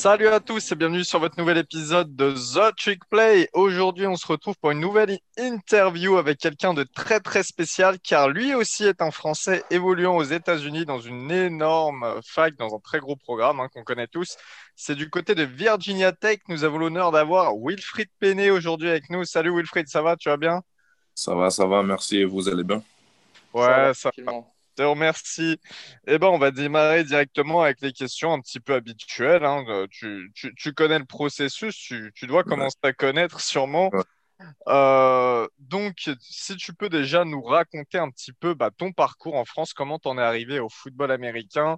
Salut à tous et bienvenue sur votre nouvel épisode de The Trick Play. Aujourd'hui, on se retrouve pour une nouvelle interview avec quelqu'un de très très spécial car lui aussi est un Français évoluant aux États-Unis dans une énorme fac, dans un très gros programme hein, qu'on connaît tous. C'est du côté de Virginia Tech. Nous avons l'honneur d'avoir Wilfried Penet aujourd'hui avec nous. Salut Wilfried, ça va? Tu vas bien? Ça va, ça va, merci. Et vous allez bien? Ouais, ça va. Je te remercie. Eh ben, on va démarrer directement avec les questions un petit peu habituelles. hein. Euh, Tu, tu- tu connais le processus, tu, tu dois commencer à connaître sûrement. Ouais. Euh, donc, si tu peux déjà nous raconter un petit peu bah, ton parcours en France, comment tu en es arrivé au football américain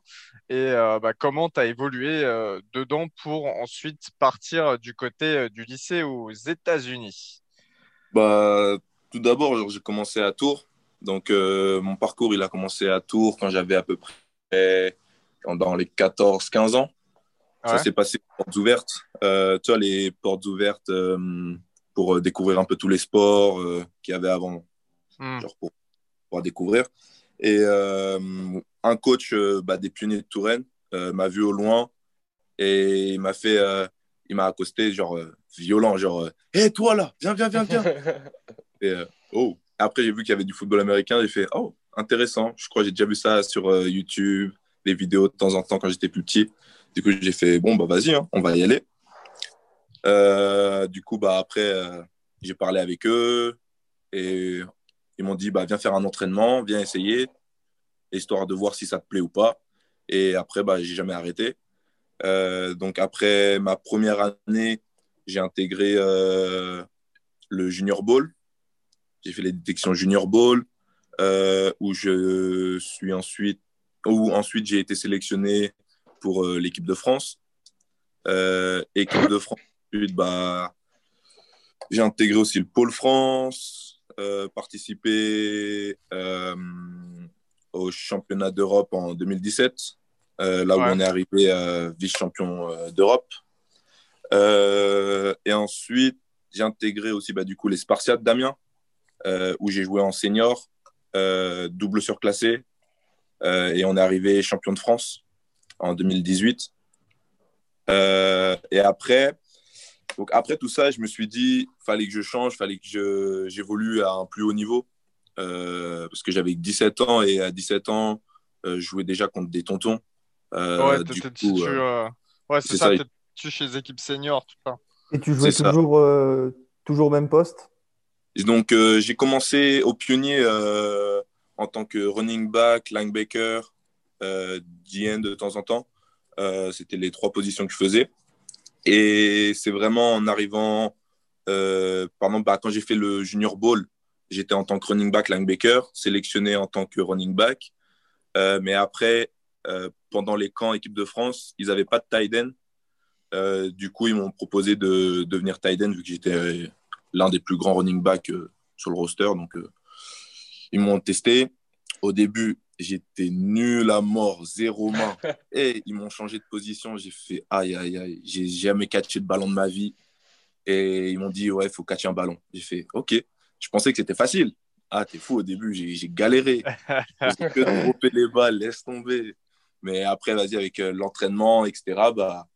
et euh, bah, comment tu as évolué euh, dedans pour ensuite partir du côté du lycée aux États-Unis? Bah, tout d'abord, j'ai commencé à Tours. Donc, euh, mon parcours, il a commencé à Tours quand j'avais à peu près dans les 14-15 ans. Ça s'est passé aux portes ouvertes. Euh, tu vois, les portes ouvertes euh, pour euh, découvrir un peu tous les sports qu'il y avait avant, Hmm. genre pour pouvoir découvrir. Et un coach bah, des pionniers de Touraine m'a vu au loin et il m'a fait, il m'a accosté, genre violent, genre, hé toi là, viens, viens, viens, viens. Et, oh. Après, j'ai vu qu'il y avait du football américain. J'ai fait, oh, intéressant. Je crois que j'ai déjà vu ça sur euh, YouTube, des vidéos de temps en temps quand j'étais plus petit. Du coup, j'ai fait, bon, bah vas-y, hein, on va y aller. Euh, du coup, bah après, euh, j'ai parlé avec eux et ils m'ont dit, bah viens faire un entraînement, viens essayer, histoire de voir si ça te plaît ou pas. Et après, bah, j'ai jamais arrêté. Donc après ma première année, j'ai intégré le Junior Bowl. J'ai fait les détections Junior Bowl, euh, où je suis ensuite, où ensuite j'ai été sélectionné pour euh, l'équipe de France. Euh, équipe de France, bah, j'ai intégré aussi le Pôle France, euh, participé euh, au championnat d'Europe en 2017, euh, là où on est arrivé euh, vice-champion euh, d'Europe. Euh, et ensuite, j'ai intégré aussi bah, du coup les Spartiates d'Amiens, euh, où j'ai joué en senior, euh, double surclassé, euh, et on est arrivé champion de France en 2018. Euh, et après, donc après tout ça, je me suis dit, fallait que je change, fallait que je, j'évolue à un plus haut niveau, euh, parce que j'avais 17 ans et à 17 ans, euh, je jouais déjà contre des tontons. Euh, Ouais, tu, euh, euh, c'est ça, ça. tu chez les équipes seniors, tout ça. Et tu jouais toujours, euh, toujours au même poste? Donc, euh, j'ai commencé au pionnier euh, en tant que running back, linebacker, euh, DN de temps en temps. Euh, C'était les trois positions que je faisais. Et c'est vraiment en arrivant, par exemple, bah, quand j'ai fait le Junior Bowl, j'étais en tant que running back, linebacker, sélectionné en tant que running back. Mais après, pendant les camps équipe de France, ils n'avaient pas de tight end. Du coup, ils m'ont proposé de devenir tight end vu que j'étais l'un des plus grands running backs euh, sur le roster. Donc, euh, ils m'ont testé. Au début, j'étais nul à mort, zéro main. Et ils m'ont changé de position. J'ai fait aïe, aïe, aïe. J'ai jamais catché de ballon de ma vie. Et ils m'ont dit, ouais, il faut catcher un ballon. J'ai fait, OK. Je pensais que c'était facile. Ah, t'es fou, au début, j'ai j'ai galéré. Faisais que de dropper les balles, laisse tomber. Mais après, vas-y, avec euh, l'entraînement, etc., bah,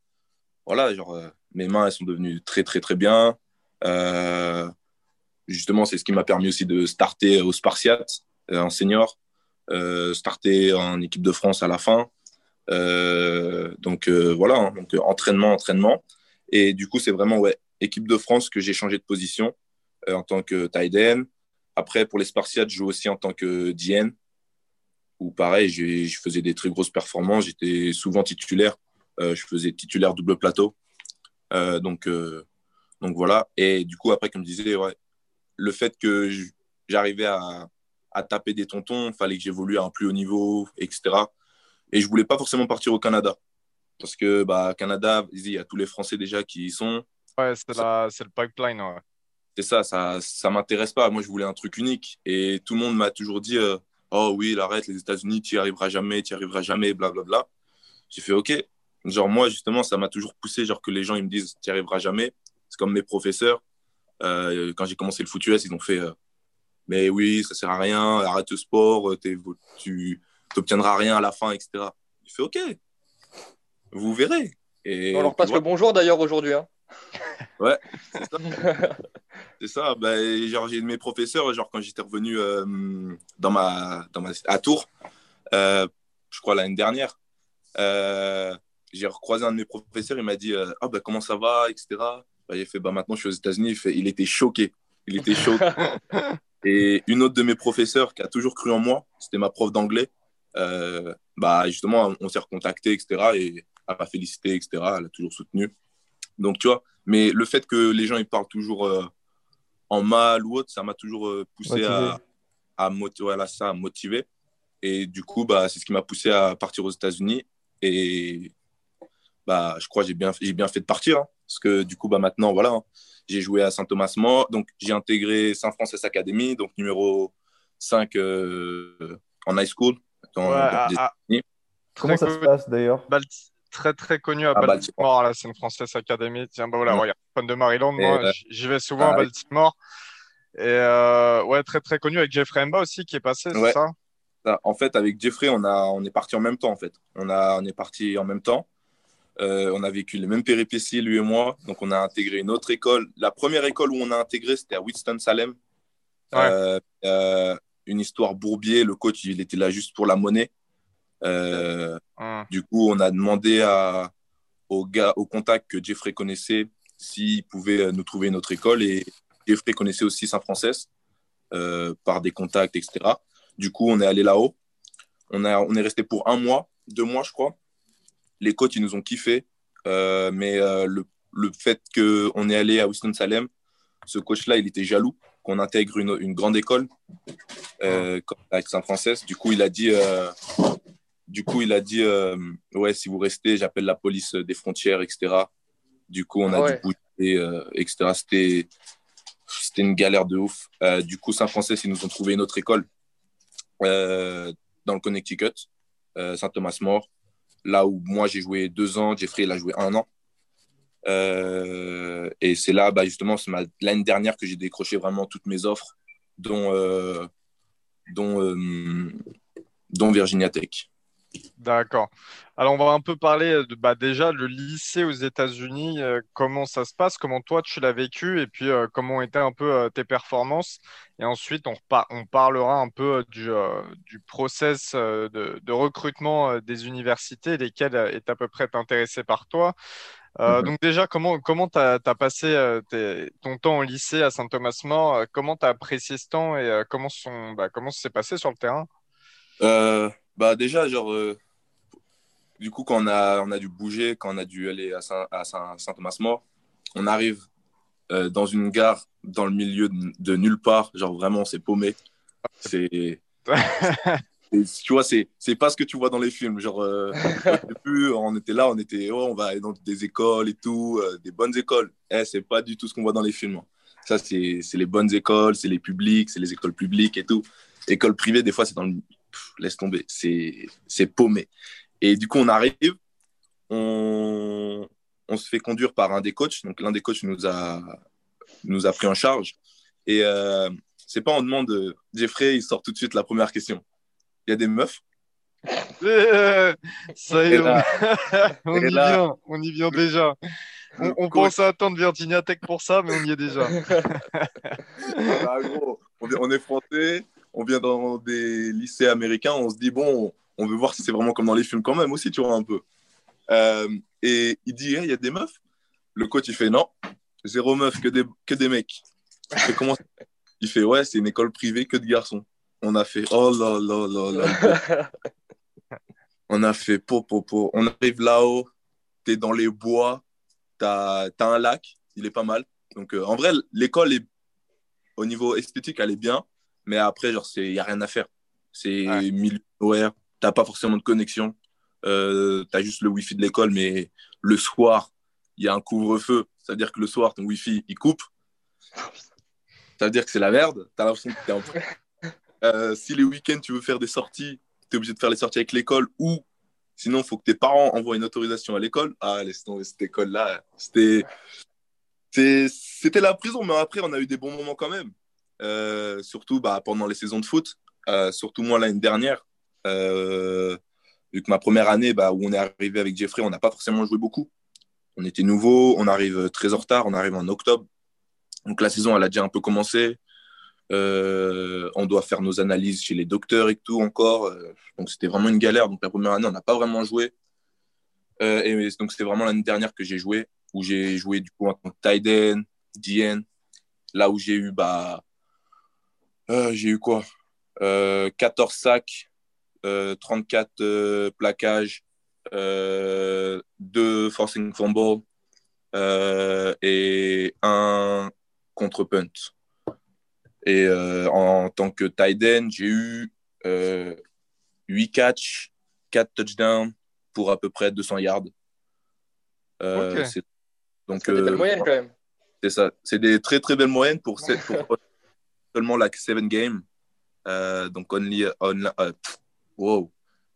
voilà, genre, mes mains, elles sont devenues très, très, très bien. Euh, justement, c'est ce qui m'a permis aussi de starter au Spartiate, euh, en senior, euh, starter en équipe de France à la fin. Donc, voilà, hein. donc, entraînement, entraînement. Et du coup, c'est vraiment, ouais, équipe de France que j'ai changé de position en tant que tight. Après, pour les Spartiates, je joue aussi en tant que DN, où pareil, je faisais des très grosses performances. J'étais souvent titulaire. Je faisais titulaire double plateau. Donc, donc voilà. Et du coup, après, comme je disais, ouais, le fait que j'arrivais à, à taper des tontons, il fallait que j'évolue à un plus haut niveau, etc. Et je voulais pas forcément partir au Canada. Parce que, bah, Canada, il y a tous les Français déjà qui y sont. Ouais, c'est le pipeline, ouais. c'est ça, ça, ça m'intéresse pas. Moi, je voulais un truc unique. Et tout le monde m'a toujours dit, euh, oh oui, arrête, les États-Unis, tu y arriveras jamais, tu y arriveras jamais, blablabla. J'ai fait, ok. Genre, moi, justement, ça m'a toujours poussé, genre, que les gens, ils me disent, tu y arriveras jamais. C'est comme mes professeurs. Euh, quand j'ai commencé le foot US, ils ont fait, euh, mais oui, ça sert à rien, arrête le sport, euh, tu n'obtiendras rien à la fin, etc. J'ai fait, ok, vous verrez. Et On leur passe le bonjour d'ailleurs aujourd'hui. hein. Ouais, c'est ça. C'est ça. Bah, genre, j'ai de mes professeurs, genre, quand j'étais revenu euh, dans ma, dans ma, à Tours, je crois l'année dernière, j'ai recroisé un de mes professeurs, il m'a dit Ah, bah, comment ça va, etc. Bah, j'ai fait bah, Maintenant, je suis aux États-Unis. Il, fait- il était choqué. Il était choqué. et une autre de mes professeurs qui a toujours cru en moi, c'était ma prof d'anglais. Euh, bah, justement, on s'est recontacté, etc. Et elle m'a félicité, etc. Elle a toujours soutenu. Donc, tu vois, mais le fait que les gens ils parlent toujours euh, en mal ou autre, ça m'a toujours euh, poussé Motivé. à, à, moti- voilà, ça, à motiver. Et du coup, bah, c'est ce qui m'a poussé à partir aux États-Unis. Et bah, je crois que j'ai bien, bien fait de partir. hein. Parce que du coup, bah, maintenant, voilà, hein, j'ai joué à Saint-Thomas-More. Donc, j'ai intégré Saint-Francis Academy, donc numéro 5 euh, en high school. Dans, Ouais, dans à- des- à- Comment ça très se passe d'ailleurs? Très très connu à À Baltimore, à la San Francisco Academy. Tiens, bah voilà, Ouais. regarde, fan de Maryland, moi, euh, j'y vais souvent à ah oui. Baltimore. Et euh, ouais, très très connu avec Jeffrey Emba aussi qui est passé, c'est Ouais. ça? Ça, En fait, avec Jeffrey, on, a, on est parti en même temps. En fait, on, a, on est parti en même temps. Euh, on a vécu les mêmes péripéties, lui et moi. Donc, on a intégré une autre école. La première école où on a intégré, c'était à Winston-Salem. Ouais. Euh, euh, une histoire bourbier. Le coach, il était là juste pour la monnaie. Euh, du coup, on a demandé à, au gars, au contact que Jeffrey connaissait, s'il pouvait nous trouver une autre école. Et Jeffrey connaissait aussi Saint-Francis par des contacts, etc. Du coup, on est allé là-haut. On, a, on est resté pour un mois, deux mois, je crois. Les coachs, ils nous ont kiffé. Euh, mais euh, le, le fait qu'on est allé à Winston-Salem, ce coach-là, il était jaloux qu'on intègre une, une grande école euh, avec Saint-Francis. Du coup, il a dit, du coup, il a dit ouais, si vous restez, j'appelle la police des frontières, etc. Du coup, on a ouais. dû bouger, etc. C'était, c'était une galère de ouf. Du coup, Saint-Francis, ils nous ont trouvé une autre école dans le Connecticut, Saint-Thomas-More, là où moi j'ai joué deux ans, Jeffrey il a joué un an. Euh, et c'est là, bah, justement, c'est l'année dernière que j'ai décroché vraiment toutes mes offres, dont, euh, euh, dont Virginia Tech. D'accord. Alors, on va un peu parler de bah, déjà le lycée aux États-Unis, euh, comment ça se passe, comment toi tu l'as vécu et puis euh, comment été un peu euh, tes performances. Et ensuite, on, on parlera un peu euh, du, euh, du process euh, de, de recrutement euh, des universités, lesquelles euh, est à peu près intéressé par toi. Euh, Mhm. donc déjà, comment comment t'as, t'as passé euh, ton temps au lycée à Saint-Thomas-More? euh, Comment t'as apprécié ce temps et euh, comment sont, bah, comment ça s'est passé sur le terrain? Bah déjà, genre, euh, du coup, quand on a, on a dû bouger, quand on a dû aller à Saint- à Saint- Saint-Thomas-More, on arrive euh, dans une gare dans le milieu de, de nulle part, genre vraiment, c'est paumé. C'est, tu vois, c'est, c'est pas ce que tu vois dans les films. Genre, euh, au début, on était là, on était, oh, on va aller dans des écoles et tout, euh, des bonnes écoles. Eh, c'est pas du tout ce qu'on voit dans les films. Ça, c'est, c'est les bonnes écoles, c'est les publics, c'est les écoles publiques et tout. École privée, des fois, c'est dans le. Laisse tomber, c'est, c'est paumé. Et du coup, on arrive, on, on se fait conduire par un des coachs. Donc, l'un des coachs nous a, nous a pris en charge. Et euh, c'est pas, on demande, euh, Jeffrey, il sort tout de suite la première question. Il y a des meufs? Euh, Ça y est, là- on, y là- vient, on y vient déjà. On, on pensait attendre Virginia Tech pour ça, mais on y est déjà. Ah, gros, on, vient- on est français, on vient dans des lycées américains, on se dit, bon, on veut voir si c'est vraiment comme dans les films quand même aussi, tu vois, un peu. Euh, et il dit, Hey, il y a des meufs Le coach, il fait, non, zéro meuf, que des, que des mecs. Je fais, comment Il fait, ouais, c'est une école privée que de garçons. On a fait, oh là là là là. On a fait, po, po, po. On arrive là-haut, t'es dans les bois, t'as as un lac, il est pas mal. Donc, euh, en vrai, l'école est au niveau esthétique, elle est bien, mais après, genre, il n'y a rien à faire. C'est Ouais. milieu horaire, t'as pas forcément de connexion, euh, t'as juste le Wi-Fi de l'école, mais le soir, il y a un couvre-feu, c'est-à-dire que le soir, ton Wi-Fi, il coupe. Ça veut dire que c'est la merde, t'as l'impression que t'es en... Euh, si les week-ends, tu veux faire des sorties, t'es obligé de faire les sorties avec l'école ou sinon, il faut que tes parents envoient une autorisation à l'école. Ah, laisse tomber cette école-là, c'était c'était la prison, mais après, on a eu des bons moments quand même. Euh, surtout bah, pendant les saisons de foot. Euh, surtout moi l'année dernière. Euh, vu que ma première année, bah, où on est arrivé avec Jeffrey, on n'a pas forcément joué beaucoup. on était nouveau, on arrive très en retard, on arrive en octobre. Donc la saison, elle a déjà un peu commencé. On doit faire nos analyses chez les docteurs et tout encore. Donc c'était vraiment une galère. Donc la première année, on n'a pas vraiment joué. Et donc c'était vraiment l'année dernière que j'ai joué, où j'ai joué du coup en tant que là où j'ai eu, bah, j'ai eu quoi? 14 sacs, 34 plaquages, 2 forcing fumble et un contre-punt. Et euh, en tant que tight end, j'ai eu euh, 8 catchs, 4 touchdowns pour à peu près 200 yards. Euh, c'est donc des belles euh, moyennes quand même. C'est ça. C'est des très très belles moyennes pour, pour seulement like 7 games. donc only, on, wow,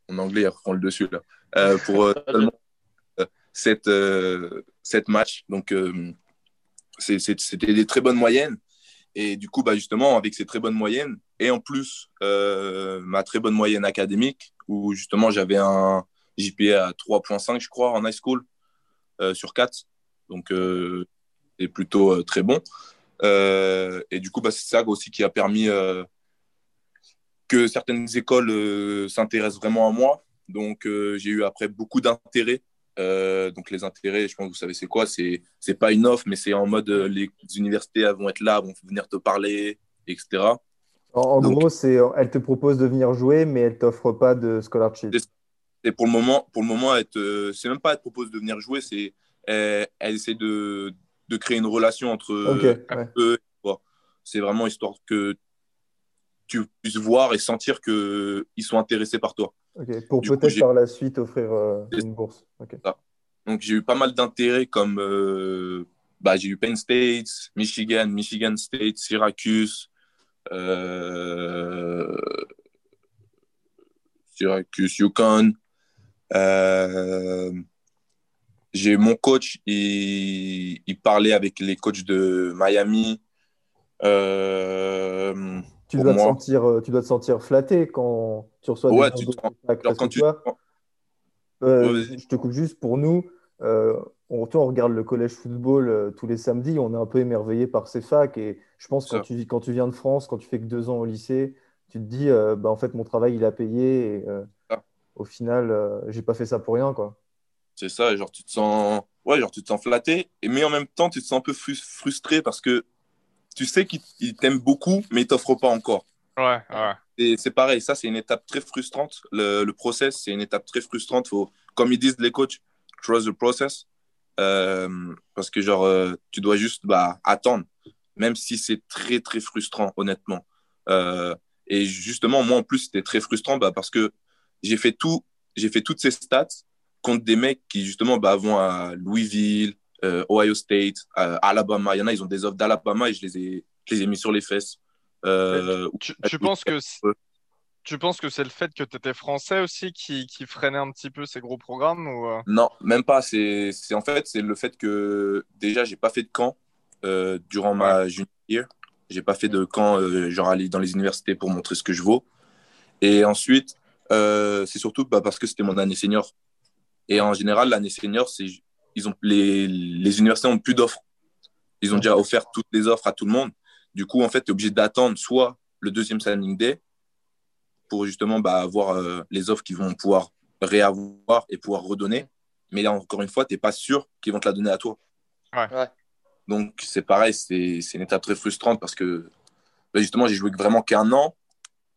en anglais il prend le dessus là. pour seulement 7, 7 matchs. Donc c'était des très bonnes moyennes. Et du coup, bah, justement, avec ces très bonnes moyennes, et en plus, euh, ma très bonne moyenne académique, où justement, j'avais un JPA à 3.5, je crois, en high school, euh, sur 4. Donc, euh, c'est plutôt très bon. Et du coup, bah, c'est ça aussi qui a permis que certaines écoles s'intéressent vraiment à moi. Donc, j'ai eu après beaucoup d'intérêt euh, donc les intérêts, je pense que vous savez c'est quoi? C'est c'est pas une offre, mais c'est en mode euh, les universités vont être là, vont venir te parler, etc. En, gros, c'est elle te propose de venir jouer, mais elle t'offre pas de scholarship. Et pour le moment, pour le moment, elle c'est même pas elle te propose de venir jouer, c'est elle, essaie de, de créer une relation entre eux. C'est vraiment histoire que tu puisses voir et sentir qu'ils sont intéressés par toi. Pour peut-être par la suite offrir euh, une bourse. Donc j'ai eu pas mal d'intérêts comme euh, bah, j'ai eu Penn State, Michigan, Michigan State, Syracuse, euh, Syracuse, Yukon. J'ai mon coach, il, il, parlait avec les coachs de Miami. tu dois, te sentir, tu dois te sentir flatté quand tu reçois ouais, des tu quand tu... Euh, je te coupe juste pour nous. Euh, on, on, regarde le collège football euh, tous les samedis, on est un peu émerveillé par ces facs. Et je pense que quand tu, quand tu viens de France, quand tu fais que deux ans au lycée, tu te dis, bah, en fait, mon travail, il a payé. Et ah. au final, j'ai pas fait ça pour rien. quoi. C'est ça, genre tu te sens, ouais, genre tu te sens flatté, mais en même temps, tu te sens un peu frustré parce que tu sais qu'il t'aime beaucoup, mais il t'offre pas encore. Ouais, ouais c'est pareil, ça c'est une étape très frustrante. Le, le process, c'est une étape très frustrante. Faut, comme ils disent les coachs, trust the process. Euh, parce que genre, euh, tu dois juste bah, attendre, même si c'est très très frustrant, honnêtement. Euh, et justement, moi en plus, c'était très frustrant bah, parce que j'ai fait tout, j'ai fait toutes ces stats contre des mecs qui justement bah, vont à Louisville, Ohio State, Alabama. Il y en a, ils ont des offres d'Alabama et je les ai, je les ai mis sur les fesses. Euh, tu, penses que tu penses que c'est le fait que tu étais français aussi qui, qui, freinait un petit peu ces gros programmes ou... Euh? Non, même pas. C'est en fait c'est le fait que déjà j'ai pas fait de camp euh, durant ma junior year. J'ai pas fait de camp genre aller dans les universités pour montrer ce que je vaux. Et ensuite c'est surtout bah, parce que c'était mon année senior. Et en général l'année senior ils ont les, les universités ont plus d'offres. Ils ont déjà offert toutes les offres à tout le monde. Du coup, en fait, tu es obligé d'attendre soit le deuxième signing day pour justement bah, avoir euh, les offres qu'ils vont pouvoir réavoir et pouvoir redonner. Mais là, encore une fois, tu n'es pas sûr qu'ils vont te la donner à toi. Ouais. Donc, c'est pareil, c'est une étape très frustrante parce que bah, justement, j'ai joué vraiment qu'un an,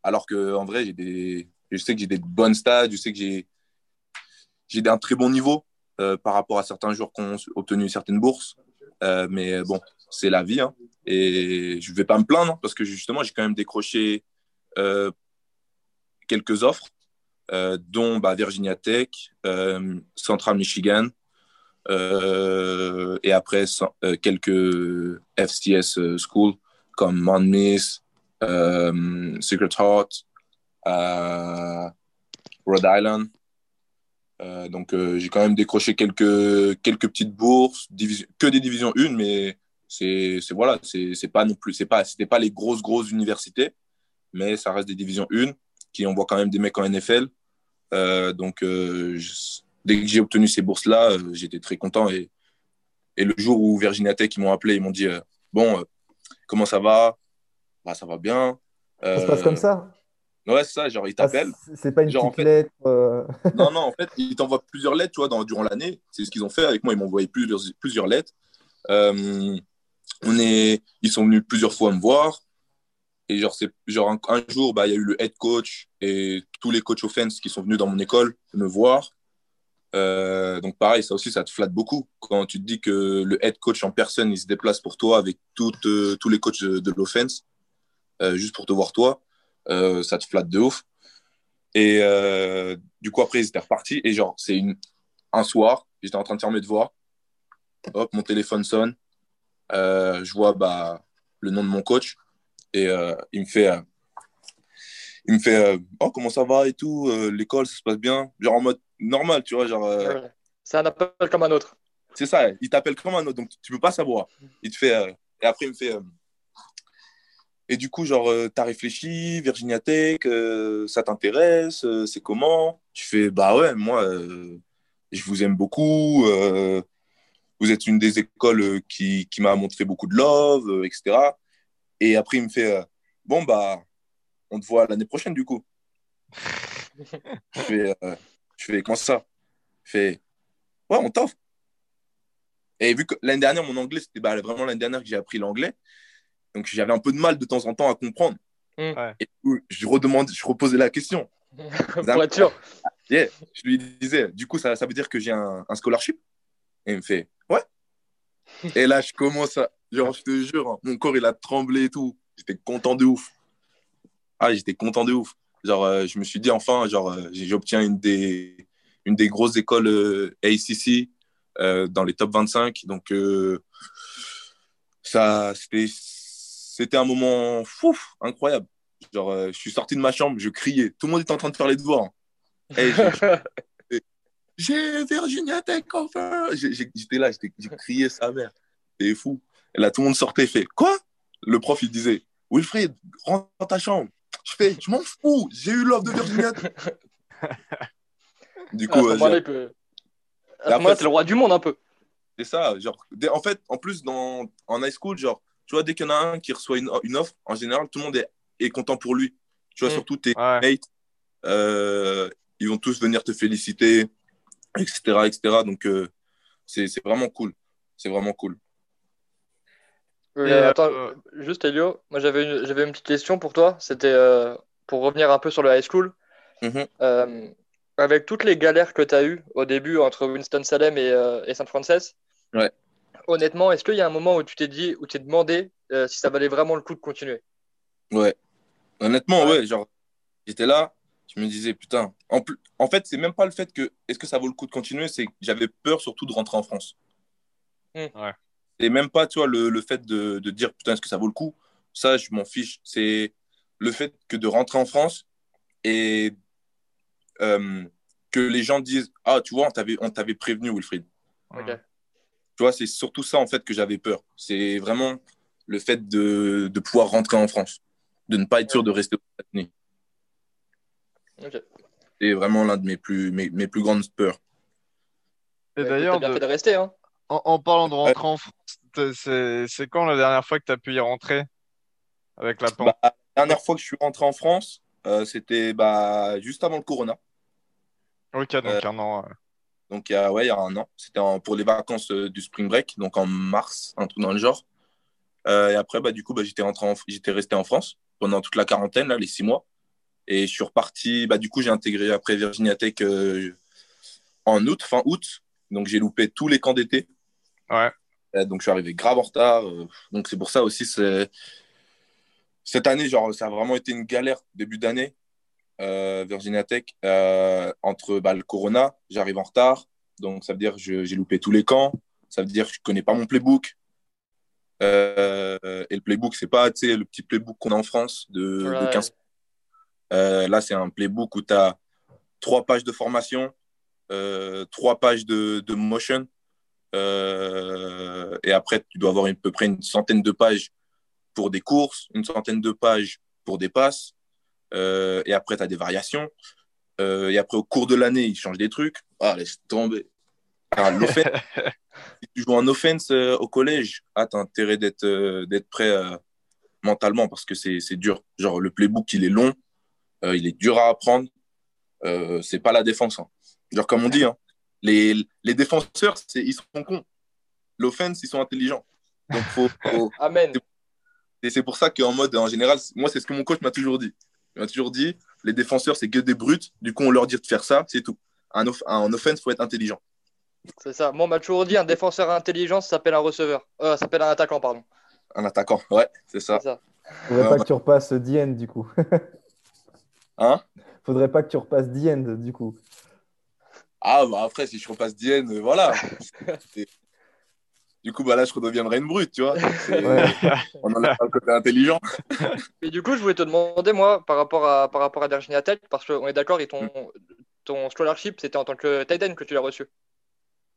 alors qu'en vrai, j'ai des... je sais que j'ai des bonnes stats, je sais que j'ai un très bon niveau euh, par rapport à certains joueurs qui ont obtenu certaines bourses. Euh, mais bon, c'est la vie. Hein. Et je ne vais pas me plaindre parce que justement, j'ai quand même décroché euh, quelques offres, dont bah, Virginia Tech, Central Michigan, et après quelques FCS schools comme Monmouth, Secret Heart, Rhode Island. Donc j'ai quand même décroché quelques, quelques petites bourses, que des divisions 1, mais c'est voilà, c'est pas non plus, c'est pas, c'était pas les grosses grosses universités, mais ça reste des divisions 1 qui envoient quand même des mecs en NFL. Euh, donc euh, dès que j'ai obtenu ces bourses là, euh, j'étais très content et Et le jour où Virginia Tech, ils m'ont appelé, ils m'ont dit Bon, comment ça va? Bah, ça va bien. Ça se passe comme ça Ouais, c'est ça, genre, ils ah, t'appellent. c'est pas une petite lettre. non, non, en fait, ils t'envoient plusieurs lettres, tu vois, dans, durant l'année. C'est ce qu'ils ont fait avec moi, ils m'ont envoyé plusieurs, plusieurs lettres. on est... Ils sont venus plusieurs fois me voir. Et genre, c'est, genre un, jour, bah, il y a eu le head coach et tous les coachs offense qui sont venus dans mon école me voir. Euh, donc pareil, ça aussi, ça te flatte beaucoup. Quand tu te dis que le head coach en personne, il se déplace pour toi avec toutes, euh, tous les coachs de, l'offense, euh, juste pour te voir toi, ça te flatte de ouf. Et du coup, après, ils étaient repartis. Et genre, c'est une... un soir, j'étais en train de faire mes devoirs. Hop, mon téléphone sonne. je vois bah, le nom de mon coach. Et euh, il me fait, euh, il me fait euh, oh, comment ça va et tout, l'école, ça se passe bien. Genre en mode normal, tu vois. Genre, C'est un appel comme un autre. C'est ça, il t'appelle comme un autre, donc tu peux pas savoir. Il te fait, et après, il me fait. Et du coup, genre, t'as réfléchi, Virginia Tech, ça t'intéresse, c'est comment? Tu fais, bah ouais, moi, je vous aime beaucoup. vous êtes une des écoles qui, qui m'a montré beaucoup de love, etc. Et après, il me fait euh, Bon, bah, on te voit l'année prochaine, du coup. je, fais, euh, je fais Comment ça? Il fait Ouais, on t'offre. Et vu que l'année dernière, mon anglais, c'était bah, vraiment l'année dernière que j'ai appris l'anglais. Donc, j'avais un peu de mal de temps en temps à comprendre. Mm. Et je redemande, je reposais la question. Sûr. je lui disais, du coup, ça, ça veut dire que j'ai un, un scholarship? Et il me fait, ouais. Et là, je commence à, Genre, je te jure, hein, mon corps, il a tremblé et tout. J'étais content de ouf. Ah, j'étais content de ouf. Genre, euh, je me suis dit, enfin, genre, euh, j'obtiens une des, une des grosses écoles euh, ACC dans les top 25. Donc, ça, c'était, c'était un moment fou, incroyable. Genre, je suis sorti de ma chambre, je criais. Tout le monde était en train de faire les devoirs. Hein. j'ai Virginia Tech enfin J'étais là, j'ai crié sa mère. C'est fou. Et là, tout le monde sortait et fait Quoi? Le prof, il disait Wilfried, rentre dans ta chambre. Je fais Je m'en fous, j'ai eu l'offre de Virginia. du coup, ce moment-là, peut... le roi du monde un peu. C'est ça. Genre, en fait, en plus, dans... en high school, genre, tu vois, dès qu'il y en a un qui reçoit une, une offre, en général, tout le monde est, est content pour lui. Tu vois, mm. surtout tes mates, euh, ils vont tous venir te féliciter, etc. etc. Donc, euh, c'est vraiment cool. C'est vraiment cool. Euh, attends, euh, juste Elio, moi j'avais une, j'avais une petite question pour toi. C'était euh, pour revenir un peu sur le high school. Mhm. avec toutes les galères que tu as eues au début entre Winston-Salem et, et San Francisco, ouais. Honnêtement, est-ce qu'il y a un moment où tu t'es dit, où tu t'es demandé si ça valait vraiment le coup de continuer? Ouais. Honnêtement, ouais. genre, j'étais là, je me disais, putain. En, plus, en fait, c'est même pas le fait que est-ce que ça vaut le coup de continuer, c'est que j'avais peur surtout de rentrer en France. Hmm. Ouais. Et même pas, tu vois, le, le fait de, de, dire putain, est-ce que ça vaut le coup? Ça, je m'en fiche. C'est le fait que de rentrer en France et euh, que les gens disent Ah, tu vois, on t'avait prévenu, Wilfried. Tu vois, c'est surtout ça, en fait, que j'avais peur. C'est vraiment le fait de, de, pouvoir rentrer en France, de ne pas être sûr de rester aux États-Unis. C'est vraiment l'un de mes plus, mes, mes, plus grandes peurs. Et d'ailleurs, de... de rester, hein en, parlant de rentrer en France, c'est quand la dernière fois que tu as pu y rentrer avec la bah, La dernière fois que je suis rentré en France, euh, c'était bah, juste avant le Corona. Ok, donc euh, un an. Donc il y, a, ouais, il y a un an. C'était pour les vacances euh, du spring break, donc en mars, un truc dans le genre. et après, bah, du coup, bah, j'étais, j'étais resté en France pendant toute la quarantaine, là, les six mois. Et je suis reparti. Bah, du coup, j'ai intégré après Virginia Tech en août, fin août. Donc j'ai loupé tous les camps d'été. Ouais. donc je suis arrivé grave en retard. Euh, donc c'est pour ça aussi, c'est cette année, genre, ça a vraiment été une galère début d'année. Euh, Virginia Tech, euh, entre bah, le Corona, j'arrive en retard. Donc ça veut dire que j'ai loupé tous les camps. Ça veut dire que je ne connais pas mon playbook. et le playbook, c'est pas le petit playbook qu'on a en France de, 15. là, c'est un playbook où tu as trois pages de formation, trois pages de, de motion, euh, et après, tu dois avoir à peu près une centaine de pages pour des courses, une centaine de pages pour des passes. Euh, et après, tu as des variations. Euh, et après, au cours de l'année, ils changent des trucs. Ah, laisse tomber. si tu joues en offense euh, au collège, ah, tu as intérêt d'être euh, d'être prêt euh, mentalement parce que c'est dur. Genre, le playbook, il est long, il est dur à apprendre. c'est pas la défense. Hein. Genre, comme on dit, hein, les, les défenseurs, ils sont cons. L'offense, ils sont intelligents. Donc, faut, Amen. Et c'est pour ça qu'en mode, en général, moi, c'est ce que mon coach m'a toujours dit. Il m'a toujours dit, les défenseurs, c'est que des brutes. Du coup, on leur dit de faire ça, c'est tout. En, en offense, il faut être intelligent. C'est ça. Moi, on m'a toujours dit, un défenseur intelligent, ça s'appelle un receveur. Euh, ça s'appelle un attaquant, pardon. Un attaquant, ouais, c'est ça. ça. Faudrait pas que tu repasses Dien, du coup. hein? Faudrait pas que tu repasses Dien, du coup. Ah, bah après, si je repasse euh, voilà. du coup, bah là, je redeviendrai une brute, tu vois. On en a un côté intelligent. Et du coup, je voulais te demander, moi, par rapport à, par rapport à Virginia Tech, parce qu'on est d'accord, et ton, ton scholarship, c'était en tant que tight end que tu l'as reçu.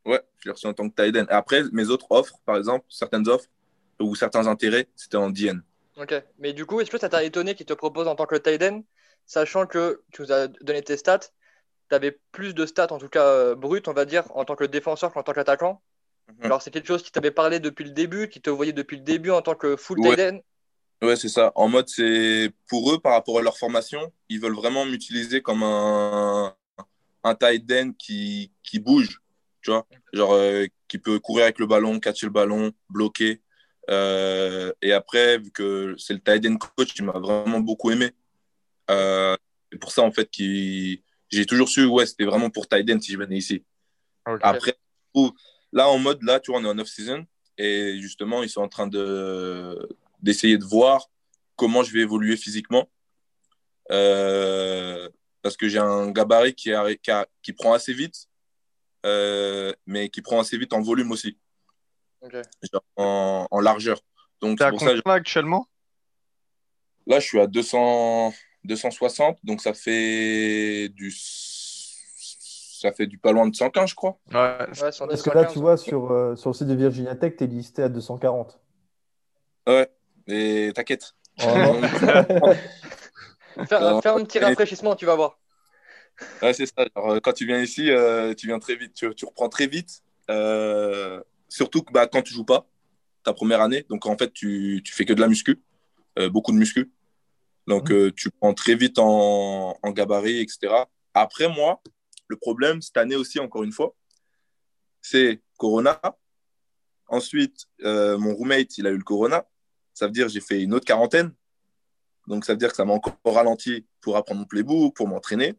Ouais, je l'ai reçu en tant que tight end. Après, mes autres offres, par exemple, certaines offres ou certains intérêts, c'était en DN. Ok, mais du coup, est-ce que ça t'a étonné qu'ils te proposent en tant que tight end, sachant que tu nous as donné tes stats, tu avais plus de stats, en tout cas euh, brutes, on va dire, en tant que défenseur qu'en tant qu'attaquant? Mhm. Alors, c'est quelque chose qui t'avait parlé depuis le début, qui te voyait depuis le début en tant que full ouais. tight end Ouais, c'est ça. En mode, c'est pour eux, par rapport à leur formation, ils veulent vraiment m'utiliser comme un, un tight end qui, qui bouge, tu vois, genre euh, qui peut courir avec le ballon, catcher le ballon, bloquer. Euh, et après, vu que c'est le tight end coach qui m'a vraiment beaucoup aimé, euh, c'est pour ça en fait que j'ai toujours su, ouais, c'était vraiment pour tight end si je venais ici. Après, Là, en mode, là, tu vois, on est en off-season et justement, ils sont en train de, d'essayer de voir comment je vais évoluer physiquement. Euh, parce que j'ai un gabarit qui, qui, prend assez vite, euh, mais qui prend assez vite en volume aussi. en, largeur. Donc, pour ça, actuellement? Là, je suis à 200, 260, donc ça fait du ça fait du pas loin de 115, je crois. Ouais, Parce que là, tu vois, sur, euh, sur le site de Virginia Tech, tu es listé à 240. Ouais, mais t'inquiète. Oh, faire, un petit rafraîchissement, tu vas voir. Ouais, c'est ça. Euh, quand tu viens ici, euh, tu viens très vite. Tu, tu reprends très vite. surtout que bah, quand tu joues pas, ta première année. Donc, en fait, tu, tu fais que de la muscu. beaucoup de muscu. Donc, mmh. tu prends très vite en, en gabarit, etc. Après, moi, le problème, cette année aussi, encore une fois, c'est Corona. Ensuite, euh, mon roommate, il a eu le Corona. Ça veut dire j'ai fait une autre quarantaine. Donc, ça veut dire que ça m'a encore ralenti pour apprendre mon playbook, pour m'entraîner.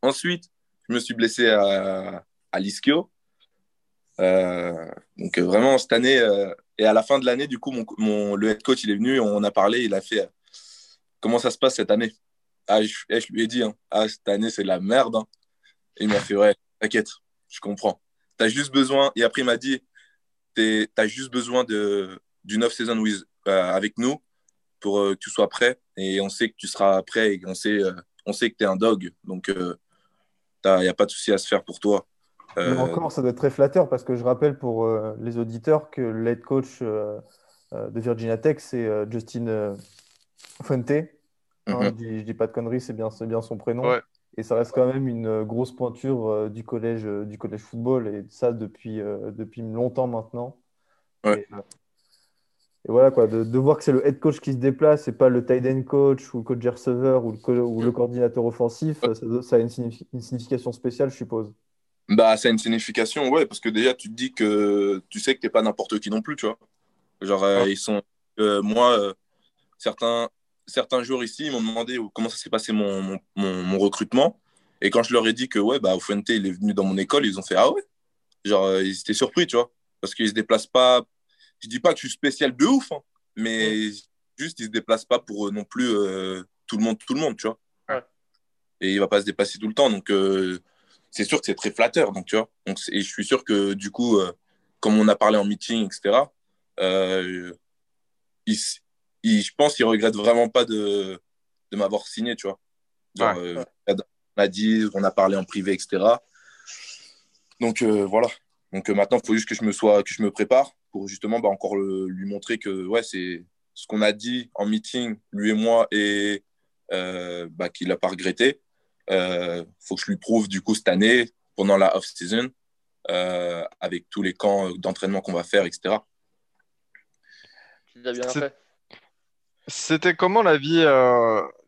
Ensuite, je me suis blessé à, à l'ischio. Euh, donc, euh, vraiment, cette année, et à la fin de l'année, du coup, mon, le head coach, il est venu, on a parlé, il a fait comment ça se passe cette année? Ah, je, eh, je lui ai dit, hein, ah, cette année, c'est la merde. Hein. Et il m'a fait, ouais, t'inquiète, je comprends. Tu as juste besoin, et après il m'a dit, tu as juste besoin d'une off-season with, euh, avec nous pour euh, que tu sois prêt. Et on sait que tu seras prêt et on sait, euh, on sait que tu es un dog. Donc, il n'y a pas de souci à se faire pour toi. Mais encore, ça doit être très flatteur parce que je rappelle pour les auditeurs que le coach de Virginia Tech, c'est Justin Fuente. Hein, mhm. je, dis, dis pas de conneries, c'est bien, bien son prénom. Ouais. Et ça reste quand même une euh, grosse pointure euh, du collège, euh, du collège football, et ça depuis, depuis longtemps maintenant. Et, voilà, quoi, de, de voir que c'est le head coach qui se déplace et pas le tight end coach ou le coach receveur ou le, ou le coordinateur offensif, ça, ça, a une, signification spéciale, je suppose. Bah, ça a une signification, ouais, parce que déjà, tu te dis que tu sais que tu n'es pas n'importe qui non plus, tu vois. Genre, ils sont. moi, certains, certains jours ici m'ont demandé comment ça s'est passé mon, mon, recrutement. Et quand je leur ai dit que ouais, bah, Fuente, il est venu dans mon école, ils ont fait Ah ouais? Genre, euh, ils étaient surpris, tu vois. Parce qu'ils se déplacent pas. Je dis pas que je suis spécial de ouf, hein, mais juste, ils se déplacent pas pour euh, non plus euh, tout le monde, tout le monde, tu vois. Et il va pas se déplacer tout le temps. Donc, c'est sûr que c'est très flatteur, donc, tu vois. Donc, et je suis sûr que du coup, comme on a parlé en meeting, etc., ils, je pense qu'il regrette vraiment pas de, de m'avoir signé, tu vois. Genre, euh, on m'a dit, on a parlé en privé, etc. Donc euh, voilà. Donc euh, maintenant, il faut juste que je me sois, que je me prépare pour justement bah, encore lui montrer que ouais, c'est ce qu'on a dit en meeting, lui et moi, et bah, qu'il n'a pas regretté. Il faut que je lui prouve du coup cette année, pendant la off-season, avec tous les camps d'entraînement qu'on va faire, etc. C'était comment la vie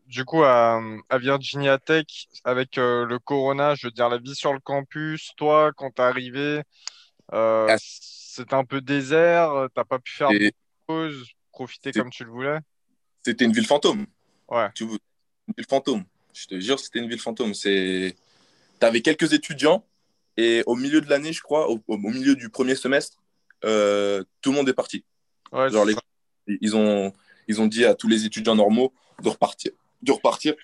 du coup à, Virginia Tech avec le Corona, je veux dire la vie sur le campus, toi quand t'es arrivé, ah. c'était un peu désert, t'as pas pu faire de choses, profiter comme tu le voulais? C'était une ville fantôme. Ouais. Tu... Une ville fantôme. Je te jure, c'était une ville fantôme. C'est... Tu avais quelques étudiants et au milieu de l'année, je crois, au, milieu du premier semestre, euh, tout le monde est parti. Genre, ils, ont, ils ont dit à tous les étudiants normaux de repartir. De repartir.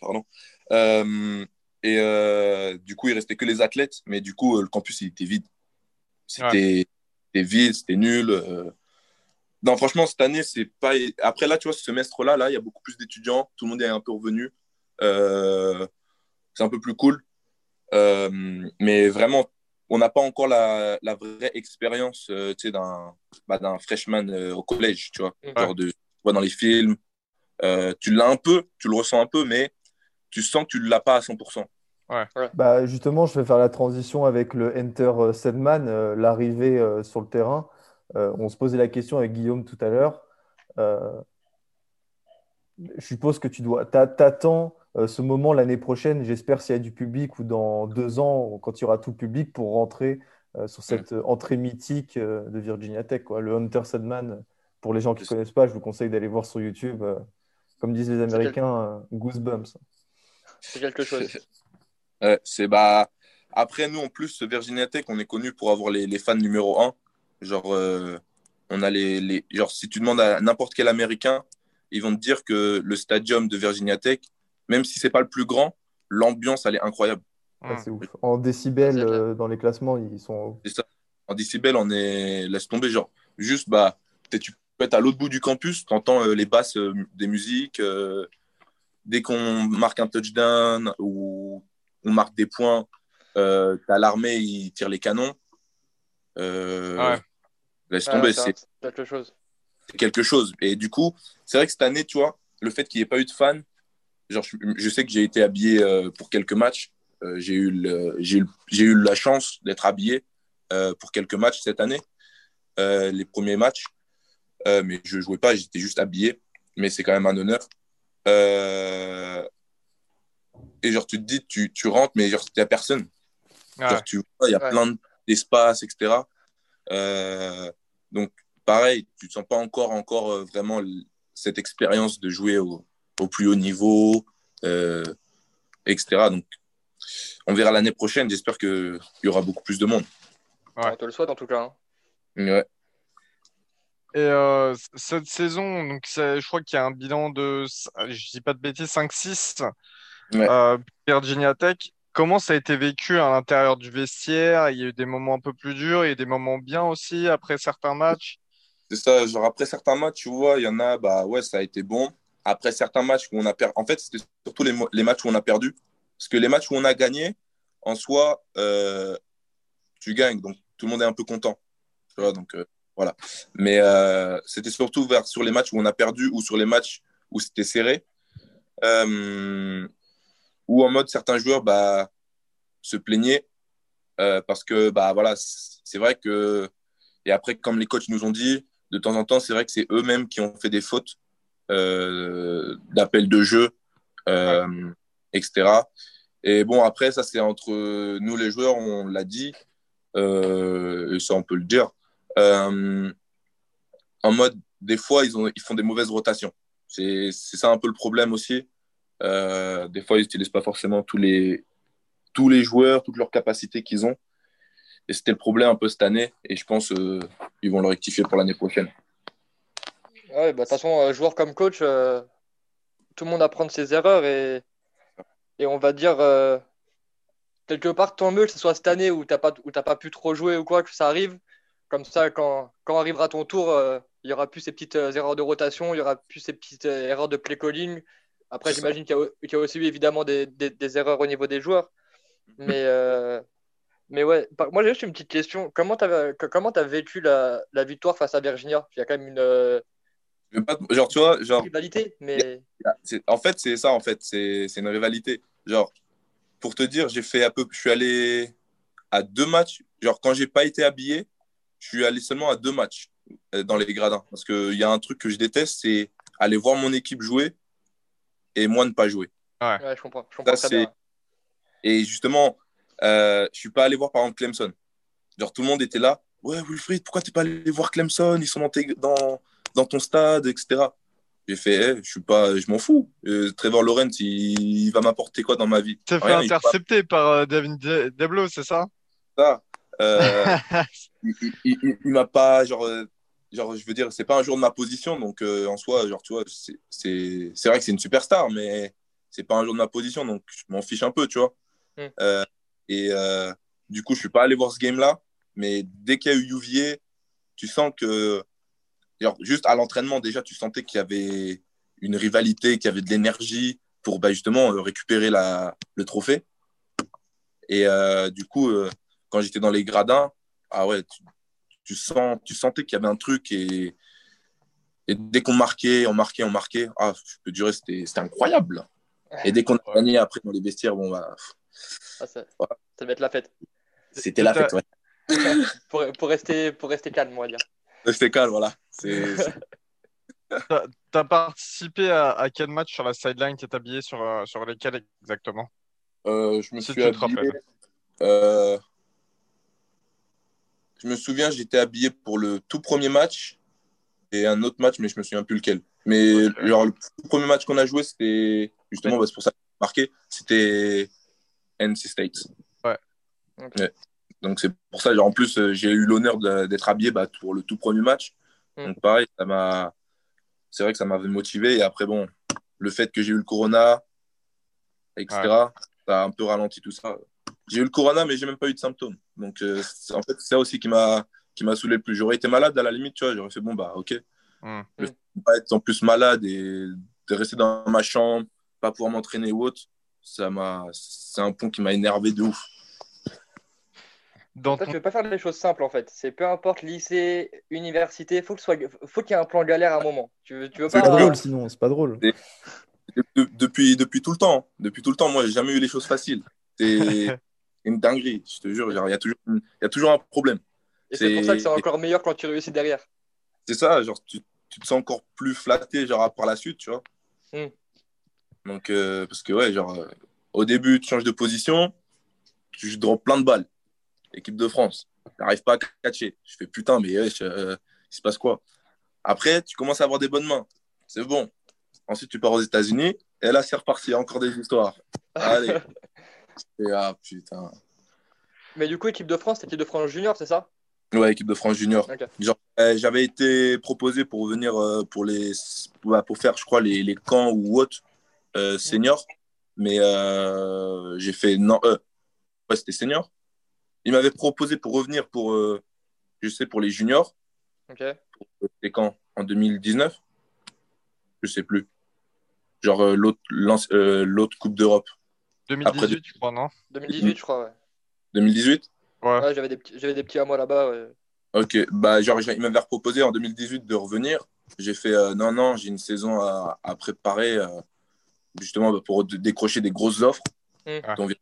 Pardon. Euh, et euh, du coup, il restait que les athlètes, mais du coup, le campus, il était vide. C'était, vide, c'était nul. Non, franchement, cette année, c'est pas. Après, là, tu vois, ce semestre-là, là, il y a beaucoup plus d'étudiants. Tout le monde est un peu revenu. Euh, c'est un peu plus cool. Euh, mais vraiment, on n'a pas encore la, la vraie expérience euh, d'un bah, d'un freshman au collège, tu vois. Genre de, vois, dans les films. tu l'as un peu, tu le ressens un peu, mais tu sens que tu ne l'as pas à 100%. Ouais. Bah, justement, je vais faire la transition avec le Enter Sedman, l'arrivée sur le terrain. Euh, on se posait la question avec Guillaume tout à l'heure. Euh, je suppose que tu dois, t'attends euh, ce moment l'année prochaine, j'espère s'il y a du public ou dans deux ans, quand il y aura tout le public, pour rentrer sur cette entrée mythique de Virginia Tech. Quoi. Le Hunter Sedman, pour les gens qui ne connaissent pas, je vous conseille d'aller voir sur YouTube. comme disent les Américains, Goosebumps. C'est quelque chose. c'est bah... Après, nous, en plus, Virginia Tech, on est connu pour avoir les, les fans numéro un. Genre, euh, on a les, les, genre, si tu demandes à n'importe quel Américain, ils vont te dire que le stadium de Virginia Tech, même si c'est pas le plus grand, l'ambiance, elle est incroyable. c'est ouf. En décibels, euh, dans les classements, ils sont. C'est ça. En décibels, on est. Laisse tomber. Genre, juste, bah, tu être à l'autre bout du campus, tu entends euh, les basses des musiques. dès qu'on marque un touchdown ou on marque des points, tu as l'armée, ils tirent les canons. Ouais. Laisse tomber, c'est quelque chose. C'est quelque chose. Et du coup, c'est vrai que cette année, tu vois, le fait qu'il n'y ait pas eu de fans, genre, je, sais que j'ai été habillé euh, pour quelques matchs. Euh, j'ai eu, eu, eu, la chance d'être habillé euh, pour quelques matchs cette année, les premiers matchs. Mais je ne jouais pas, j'étais juste habillé. Mais c'est quand même un honneur. Et genre, tu te dis, tu, tu rentres, mais genre, il n'y a personne. Genre, tu vois, il y a plein d'espace, etc. Donc, pareil, tu ne sens pas encore, encore euh, vraiment cette expérience de jouer au, plus haut niveau, euh, etc. Donc, on verra l'année prochaine. J'espère qu'il y aura beaucoup plus de monde. On te le souhaite en tout cas. Hein. Ouais. Et euh, cette saison, donc je crois qu'il y a un bilan de, je dis pas de bêtises, 5-6 Virginia Tech. Comment ça a été vécu à l'intérieur du vestiaire? Il y a eu des moments un peu plus durs, il y a eu des moments bien aussi après certains matchs? C'est ça, genre après certains matchs, tu vois, il y en a, bah ouais, ça a été bon. Après certains matchs où on a perdu, en fait, c'était surtout les, les, matchs où on a perdu. Parce que les matchs où on a gagné, en soi, euh, tu gagnes, donc tout le monde est un peu content. Tu vois, donc euh, Mais euh, c'était surtout vers, sur les matchs où on a perdu ou sur les matchs où c'était serré ou en mode certains joueurs bah, se plaignaient euh, parce que bah, voilà, c'est vrai que. Et après, comme les coachs nous ont dit, de temps en temps, c'est vrai que c'est eux-mêmes qui ont fait des fautes euh, d'appel de jeu, euh, etc. Et bon, après, ça, c'est entre nous, les joueurs, on l'a dit, et ça, on peut le dire. En mode, des fois, ils, ont, ils font des mauvaises rotations. C'est ça un peu le problème aussi. Euh, des fois, ils n'utilisent pas forcément tous les, tous les joueurs, toutes leurs capacités qu'ils ont. Et c'était le problème un peu cette année. Et je pense qu'ils euh, vont le rectifier pour l'année prochaine. Ouais, bah, de toute façon, euh, joueur comme coach, tout le monde apprend de ses erreurs. Et, et on va dire, quelque part, tant mieux que ce soit cette année où tu n'as pas, pas pu trop jouer ou quoi, que ça arrive. Comme ça, quand, quand arrivera ton tour, il n'y aura plus ces petites erreurs de rotation, il n'y aura plus ces petites erreurs de play calling, après, j'imagine qu'il y, a aussi évidemment des, erreurs au niveau des joueurs. Mm-hmm. Mais, euh, mais ouais, moi j'ai juste une petite question. Comment tu as, comment as vécu la, victoire face à Virginia? Il y a quand même une. Euh, genre, tu vois, genre. Rivalité, mais. En fait, c'est ça, en fait. C'est une rivalité. Genre, pour te dire, j'ai fait un peu. Je suis allé à deux matchs. Genre, quand j'ai pas été habillé, je suis allé seulement à deux matchs euh, dans les gradins. Parce qu'il y a un truc que je déteste, c'est aller voir mon équipe jouer et moi ne pas jouer. Ouais, je comprends. Je comprends très bien. Et justement, euh, je suis pas allé voir par exemple Clemson. Genre, tout le monde était là. Ouais, Wilfried, pourquoi tu n'es pas allé voir Clemson? Ils sont dans, dans, dans ton stade, etc. J'ai fait, eh, je suis pas, je m'en fous. Euh, Trevor Lawrence, il, va m'apporter quoi dans ma vie? T'es fait intercepter par euh, David Deblo, c'est ça? Ça. Euh, il, il, m'a pas, genre, genre, je veux dire, c'est pas un jour de ma position, donc en soi, genre, tu vois, c'est vrai que c'est une superstar, mais c'est pas un jour de ma position, donc je m'en fiche un peu, tu vois. Hmm. et du coup, je suis pas allé voir ce game-là, mais dès qu'il y a eu Uvier, tu sens que juste à l'entraînement, déjà, tu sentais qu'il y avait une rivalité, qu'il y avait de l'énergie pour bah, justement euh, récupérer la, le trophée. Et euh, du coup, euh, quand j'étais dans les gradins, ah ouais, tu, sens, tu sentais qu'il y avait un truc et, et dès qu'on marquait, on marquait, on marquait, ah, je peux durer, c'était incroyable. Et dès qu'on a gagné après dans les vestiaires, bon, bah. Ah, ça, ça devait être la fête. C'était la fête, ouais. pour, pour, rester, pour rester calme, on va dire. Rester calme, voilà. Tu as participé à, à, quel match sur la sideline? Tu es habillé sur, euh, sur lesquels exactement? Euh, Je me suis habillé. Euh, je me souviens, j'étais habillé pour le tout premier match et un autre match, mais je me souviens plus lequel. Mais genre, le premier match qu'on a joué, c'était justement, bah, c'est pour ça que marqué, c'était NC State. Ouais. ouais. Donc c'est pour ça, en plus, euh, j'ai eu l'honneur d'être habillé bah, pour le tout premier match. Mm. Donc pareil, ça m'a, c'est vrai que ça m'avait motivé. Et après, bon, le fait que j'ai eu le corona, etc., ça a un peu ralenti tout ça. J'ai eu le corona, mais j'ai même pas eu de symptômes. Donc euh, en fait, c'est ça aussi qui m'a qui m'a saoulé le plus. J'aurais été malade à la limite, tu vois, j'aurais fait bon bah ok. Mm. pas être en plus malade et de rester dans ma chambre, pas pouvoir m'entraîner ou autre, ça m'a, c'est un pont qui m'a énervé de ouf. Dans ne veux pas faire des choses simples en fait. C'est peu importe lycée, université, faut que soit, faut qu'il y ait un plan galère à un moment. Tu veux, tu veux pas. C'est pas drôle sinon, c'est pas drôle. depuis, depuis tout le temps, depuis tout le temps, moi j'ai jamais eu les choses faciles. C'est une dinguerie, je te jure. Il y a toujours, y a toujours un problème. Et c'est pour ça que c'est encore meilleur quand tu réussis derrière. C'est ça, genre tu, tu, te sens encore plus flatté genre par la suite, tu vois. Hmm. Donc euh, parce que ouais, genre euh, au début tu changes de position, tu drop plein de balles équipe de France. J'arrive pas à catcher. Je fais putain, mais euh, il se passe quoi? Après, tu commences à avoir des bonnes mains. C'est bon. Ensuite, tu pars aux États-Unis. Et là, c'est reparti. Encore des histoires. Allez. Ah putain. Mais du coup, équipe de France, équipe de France junior, c'est ça? Ouais, équipe de France junior. Eh, j'avais été proposé pour venir euh, pour, les, bah, pour faire, je crois, les, les camps ou autres euh, seniors. Mais j'ai fait non. ouais, c'était senior. Il m'avait proposé pour revenir pour, euh, je sais, pour les juniors. Ok. C'était quand En 2019 Je sais plus. Genre euh, euh, l'autre Coupe d'Europe. 2018, je crois, non 2018, je crois, ouais. 2018 Ouais, j'avais des, petits, des petits à moi là-bas. Ouais. Ok, bah, genre, il m'avait proposé en 2018 de revenir. J'ai fait non, non, j'ai une saison à, à préparer justement bah, pour décrocher des grosses offres. Mm. Donc,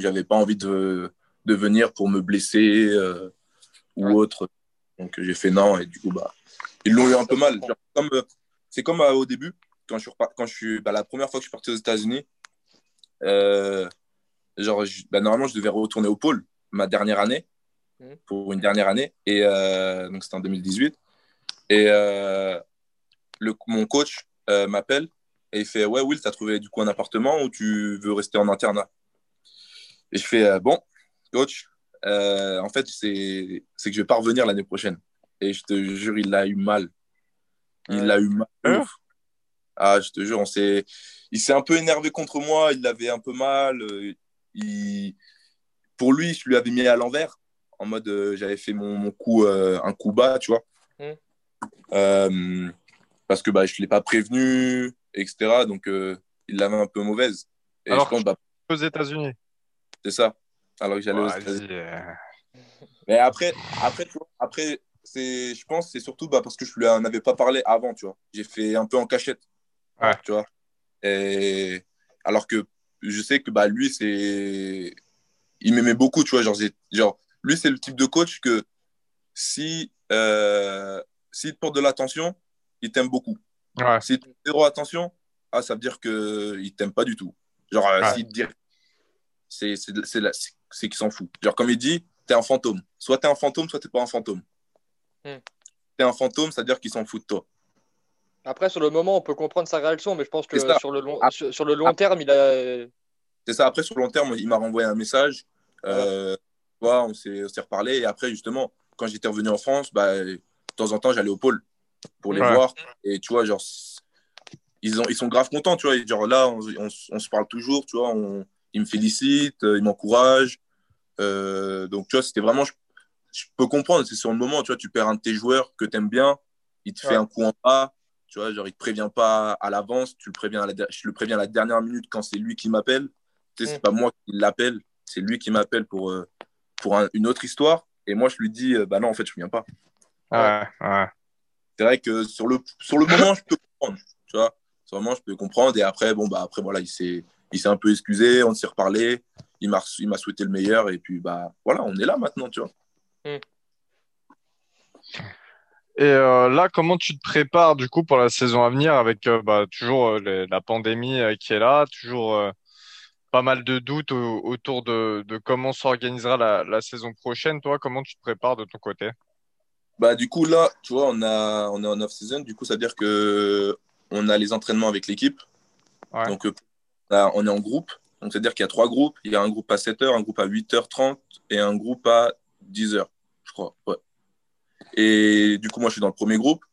j'avais pas envie de, de venir pour me blesser euh, ou autre. Donc j'ai fait non et du coup bah ils l'ont eu un peu mal. comme euh, c'est comme euh, au début quand je suis quand je suis bah, la première fois que je suis parti aux États-Unis. Genre bah, normalement je devais retourner au pôle ma dernière année mmh. pour une dernière année et donc c'était en 2018 et le mon coach m'appelle et il fait ouais Will t'as trouvé du coup un appartement ou tu veux rester en internat? Et je fais bon coach, euh, en fait, c'est que je vais pas revenir l'année prochaine. Et je te jure, il l'a eu mal. Il l'a eu mal. Ah, je te jure, on s'est... il s'est un peu énervé contre moi. Il l'avait un peu mal. Euh, il... Pour lui, je lui avais mis à l'envers. En mode, euh, j'avais fait mon, mon, coup, un coup bas, tu vois. Mmh. parce que bah, je ne l'ai pas prévenu, etc. Donc, il l'avait un peu mauvaise. Et Alors, je pense, bah, aux États-Unis. C'est ça alors que j'allais aux États-Unis. Euh. Mais après, après, tu vois, après c'est, je pense c'est surtout bah, parce que je lui en avais pas parlé avant, tu vois. J'ai fait un peu en cachette, ouais. tu vois. Et alors que je sais que bah, lui, c'est il m'aimait beaucoup, tu vois. Genre, genre lui, c'est le type de coach que si, euh, s'il te porte de l'attention, il t'aime beaucoup. Ouais. Si tu zéro attention, ah, ça veut dire qu'il ne t'aime pas du tout. Genre, euh, s'il te dit, c'est qu'il s'en fout. Genre, comme il dit, tu es un fantôme. Soit tu es un fantôme, soit tu n'es pas un fantôme. Hmm. Tu es un fantôme, ça veut dire qu'il s'en fout de toi. Après, sur le moment, on peut comprendre sa réaction, mais je pense que sur le, long, sur, le long terme, il a. C'est ça. Après, sur le long terme, il m'a renvoyé un message. Euh, on s'est reparlé. Et après, justement, quand j'étais revenu en France, bah, de temps en temps, j'allais au pôle pour les voir. Et tu vois, genre, ils, ont, ils sont grave contents, tu vois. genre là, on, se parle toujours, tu vois. On, ils me félicitent, ils m'encouragent. Euh, donc, tu vois, c'était vraiment. Je, peux comprendre, c'est sur le moment, tu vois, tu perds un de tes joueurs que tu aimes bien, il te fait un coup en bas tu vois, genre, il te prévient pas à l'avance, tu le préviens à la, je le préviens à la dernière minute quand c'est lui qui m'appelle. Tu sais, c'est mm. pas moi qui l'appelle, c'est lui qui m'appelle pour, euh, pour une autre histoire. Et moi, je lui dis, euh, bah non, en fait, je viens pas. Ouais, ouais. C'est vrai que sur le, sur le moment, je peux comprendre. Tu vois, sur le moment, je peux comprendre. Et après, bon, bah, après, voilà, il s'est, il s'est un peu excusé, on s'est reparlé. Il m'a, il m'a souhaité le meilleur. Et puis, bah, voilà, on est là maintenant, tu vois. Mm. Et euh, là, comment tu te prépares du coup pour la saison à venir avec euh, bah, toujours euh, la pandémie qui est là, toujours pas mal de doutes autour de, comment s'organisera la, saison prochaine. Toi, comment tu te prépares de ton côté? Bah du coup là, tu vois, on a on est en off season. Du coup, ça veut dire que on a les entraînements avec l'équipe. Donc on est en groupe. Donc c'est à dire qu'il y a trois groupes. Il y a un groupe à 7h, un groupe à 8h30 et un groupe à 10h, je crois. Ouais. Et du coup, moi, je suis dans le premier groupe.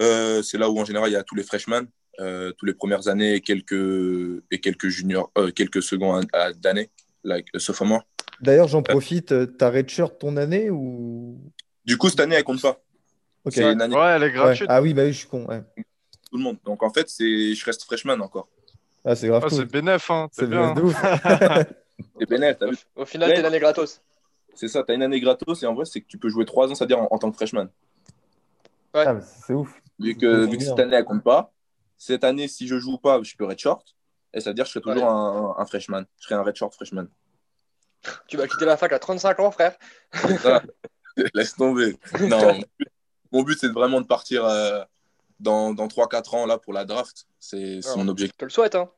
Euh, c'est là où, en général, il y a tous les freshmen, euh, tous les premières années et quelques, et quelques juniors, euh, quelques secondes d'année, like sophomore. D'ailleurs, j'en profite, t'as redshirt ton année ou? Du coup, cette année, elle compte pas. Ok. Une année... Ouais, elle est gratuite. Ah oui, bah oui, je suis con. Tout le monde. Donc, en fait, c'est... je reste freshman encore. Ah, c'est grave. Ah, C'est bénéf, hein. C'est bien. de ouf. c'est bénéf, t'as vu Au final, t'es l'année gratos. C'est ça, tu as une année gratos et en vrai, c'est que tu peux jouer trois ans, c'est-à-dire en, tant que freshman. Ouais. Ah, c'est ouf. Vu que, vu que cette année, elle compte pas, cette année, si je joue pas, je peux short. Et ça veut dire que je serai toujours un, un, freshman. Je serai un red short freshman. Tu vas quitter la fac à 35 ans, frère. Laisse tomber. Non, mon but, c'est vraiment de partir euh, dans, dans 3-4 ans là, pour la draft. C'est mon objectif. Je te le souhaite. Hein.